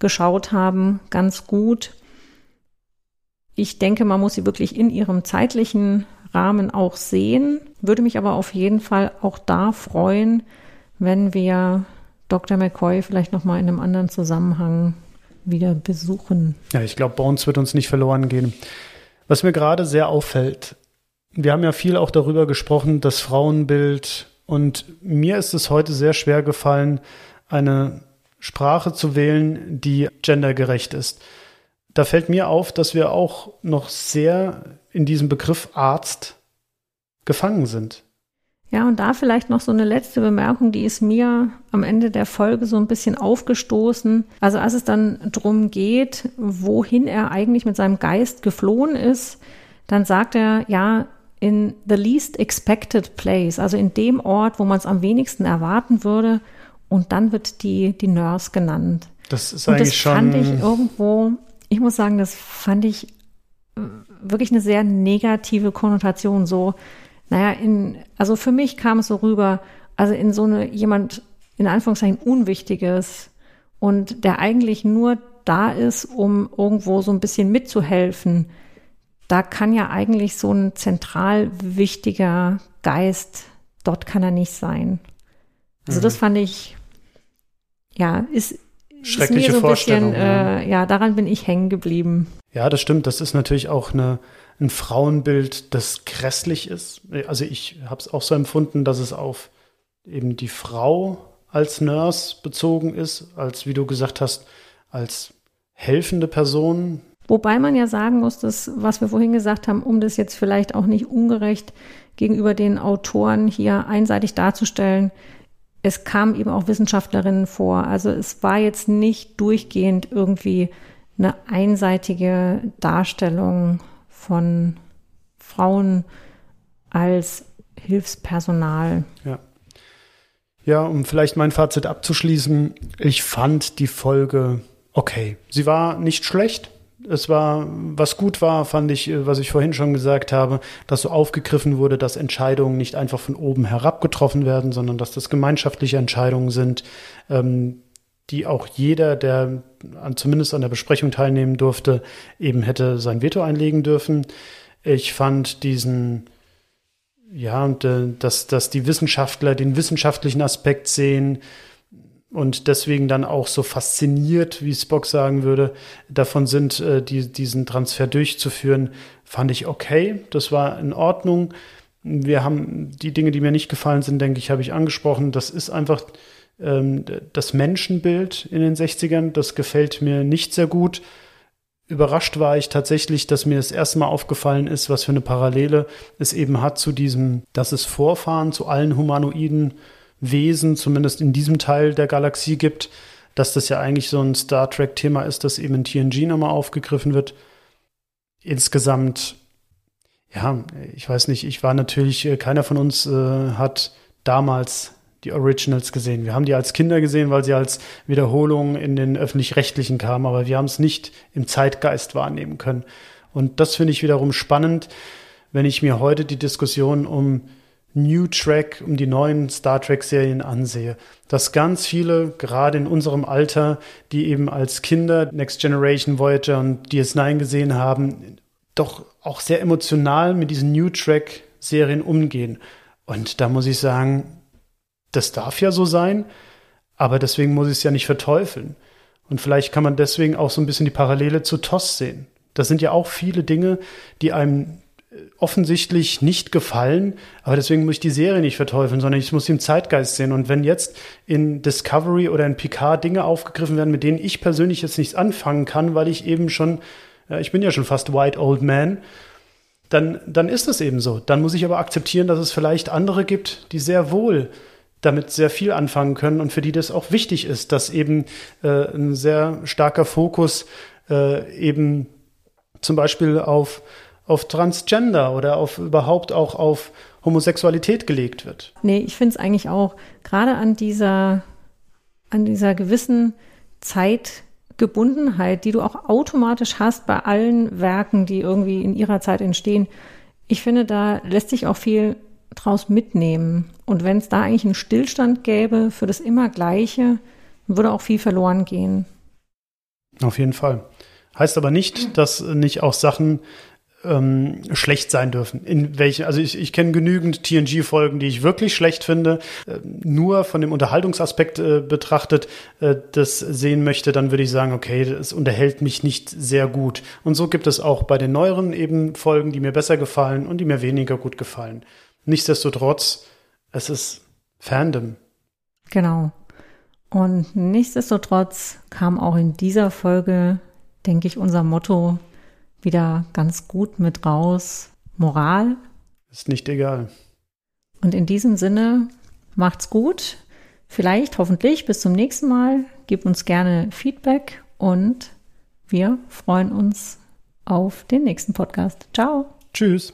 geschaut haben, ganz gut. Ich denke, man muss sie wirklich in ihrem zeitlichen Rahmen auch sehen. Würde mich aber auf jeden Fall auch da freuen, wenn wir Dr. McCoy vielleicht nochmal in einem anderen Zusammenhang wieder besuchen. Ja, ich glaube, uns wird uns nicht verloren gehen. Was mir gerade sehr auffällt, wir haben ja viel auch darüber gesprochen, das Frauenbild. Und mir ist es heute sehr schwer gefallen, eine Sprache zu wählen, die gendergerecht ist. Da fällt mir auf, dass wir auch noch sehr in diesem Begriff Arzt gefangen sind. Ja, und da vielleicht noch so eine letzte Bemerkung, die ist mir am Ende der Folge so ein bisschen aufgestoßen. Also als es dann drum geht, wohin er eigentlich mit seinem Geist geflohen ist, dann sagt er, ja, in the least expected place, also in dem Ort, wo man es am wenigsten erwarten würde. Und dann wird die, die Nurse genannt. Das ist eigentlich das schon. fand ich irgendwo, ich muss sagen, das fand ich äh, wirklich eine sehr negative Konnotation. So, naja, in, also für mich kam es so rüber, also in so eine jemand, in Anführungszeichen, Unwichtiges und der eigentlich nur da ist, um irgendwo so ein bisschen mitzuhelfen da kann ja eigentlich so ein zentral wichtiger Geist, dort kann er nicht sein. Also mhm. das fand ich, ja, ist, Schreckliche ist mir so ein Vorstellung. Bisschen, äh, ja, daran bin ich hängen geblieben. Ja, das stimmt. Das ist natürlich auch eine, ein Frauenbild, das grässlich ist. Also ich habe es auch so empfunden, dass es auf eben die Frau als Nurse bezogen ist, als, wie du gesagt hast, als helfende Person, Wobei man ja sagen muss, dass, was wir vorhin gesagt haben, um das jetzt vielleicht auch nicht ungerecht gegenüber den Autoren hier einseitig darzustellen, es kamen eben auch Wissenschaftlerinnen vor. Also es war jetzt nicht durchgehend irgendwie eine einseitige Darstellung von Frauen als Hilfspersonal. Ja. Ja, um vielleicht mein Fazit abzuschließen, ich fand die Folge okay. Sie war nicht schlecht, es war, was gut war, fand ich, äh, was ich vorhin schon gesagt habe, dass so aufgegriffen wurde, dass Entscheidungen nicht einfach von oben herab getroffen werden, sondern dass das gemeinschaftliche Entscheidungen sind, ähm, die auch jeder, der an, zumindest an der Besprechung teilnehmen durfte, eben hätte sein Veto einlegen dürfen. Ich fand diesen, ja, und dass, dass die Wissenschaftler den wissenschaftlichen Aspekt sehen, und deswegen dann auch so fasziniert, wie Spock sagen würde, davon sind, äh, die, diesen Transfer durchzuführen, fand ich okay. Das war in Ordnung. Wir haben die Dinge, die mir nicht gefallen sind, denke ich, habe ich angesprochen. Das ist einfach das Menschenbild in den 60ern. Das gefällt mir nicht sehr gut. Überrascht war ich tatsächlich, dass mir das erste Mal aufgefallen ist, was für eine Parallele es eben hat zu diesem, dass es Vorfahren zu allen Humanoiden Wesen, zumindest in diesem Teil der Galaxie gibt, dass das ja eigentlich so ein Star Trek-Thema ist, das eben in TNG nochmal aufgegriffen wird. Insgesamt, ja, ich weiß nicht, ich war natürlich, äh, keiner von uns äh, hat damals die Originals gesehen. Wir haben die als Kinder gesehen, weil sie als Wiederholung in den öffentlich-rechtlichen kamen, aber wir haben es nicht im Zeitgeist wahrnehmen können. Und das finde ich wiederum spannend, wenn ich mir heute die Diskussion um New Track, um die neuen Star Trek-Serien ansehe, dass ganz viele, gerade in unserem Alter, die eben als Kinder Next Generation Voyager und DS9 gesehen haben, doch auch sehr emotional mit diesen New Track-Serien umgehen. Und da muss ich sagen, das darf ja so sein, aber deswegen muss ich es ja nicht verteufeln. Und vielleicht kann man deswegen auch so ein bisschen die Parallele zu TOS sehen. Das sind ja auch viele Dinge, die einem offensichtlich nicht gefallen, aber deswegen muss ich die Serie nicht verteufeln, sondern ich muss den Zeitgeist sehen. Und wenn jetzt in Discovery oder in Picard Dinge aufgegriffen werden, mit denen ich persönlich jetzt nichts anfangen kann, weil ich eben schon, ich bin ja schon fast White Old Man, dann, dann ist es eben so. Dann muss ich aber akzeptieren, dass es vielleicht andere gibt, die sehr wohl damit sehr viel anfangen können und für die das auch wichtig ist, dass eben äh, ein sehr starker Fokus äh, eben zum Beispiel auf auf Transgender oder auf überhaupt auch auf Homosexualität gelegt wird. Nee, ich finde es eigentlich auch gerade an dieser, an dieser gewissen Zeitgebundenheit, die du auch automatisch hast bei allen Werken, die irgendwie in ihrer Zeit entstehen. Ich finde, da lässt sich auch viel draus mitnehmen. Und wenn es da eigentlich einen Stillstand gäbe für das immer Gleiche, würde auch viel verloren gehen. Auf jeden Fall. Heißt aber nicht, dass nicht auch Sachen ähm, schlecht sein dürfen. In welche, also ich, ich kenne genügend TNG-Folgen, die ich wirklich schlecht finde. Äh, nur von dem Unterhaltungsaspekt äh, betrachtet äh, das sehen möchte, dann würde ich sagen, okay, es unterhält mich nicht sehr gut. Und so gibt es auch bei den neueren eben Folgen, die mir besser gefallen und die mir weniger gut gefallen. Nichtsdestotrotz, es ist Fandom. Genau. Und nichtsdestotrotz kam auch in dieser Folge, denke ich, unser Motto wieder ganz gut mit raus. Moral. Ist nicht egal. Und in diesem Sinne, macht's gut. Vielleicht, hoffentlich, bis zum nächsten Mal. Gib uns gerne Feedback und wir freuen uns auf den nächsten Podcast. Ciao. Tschüss.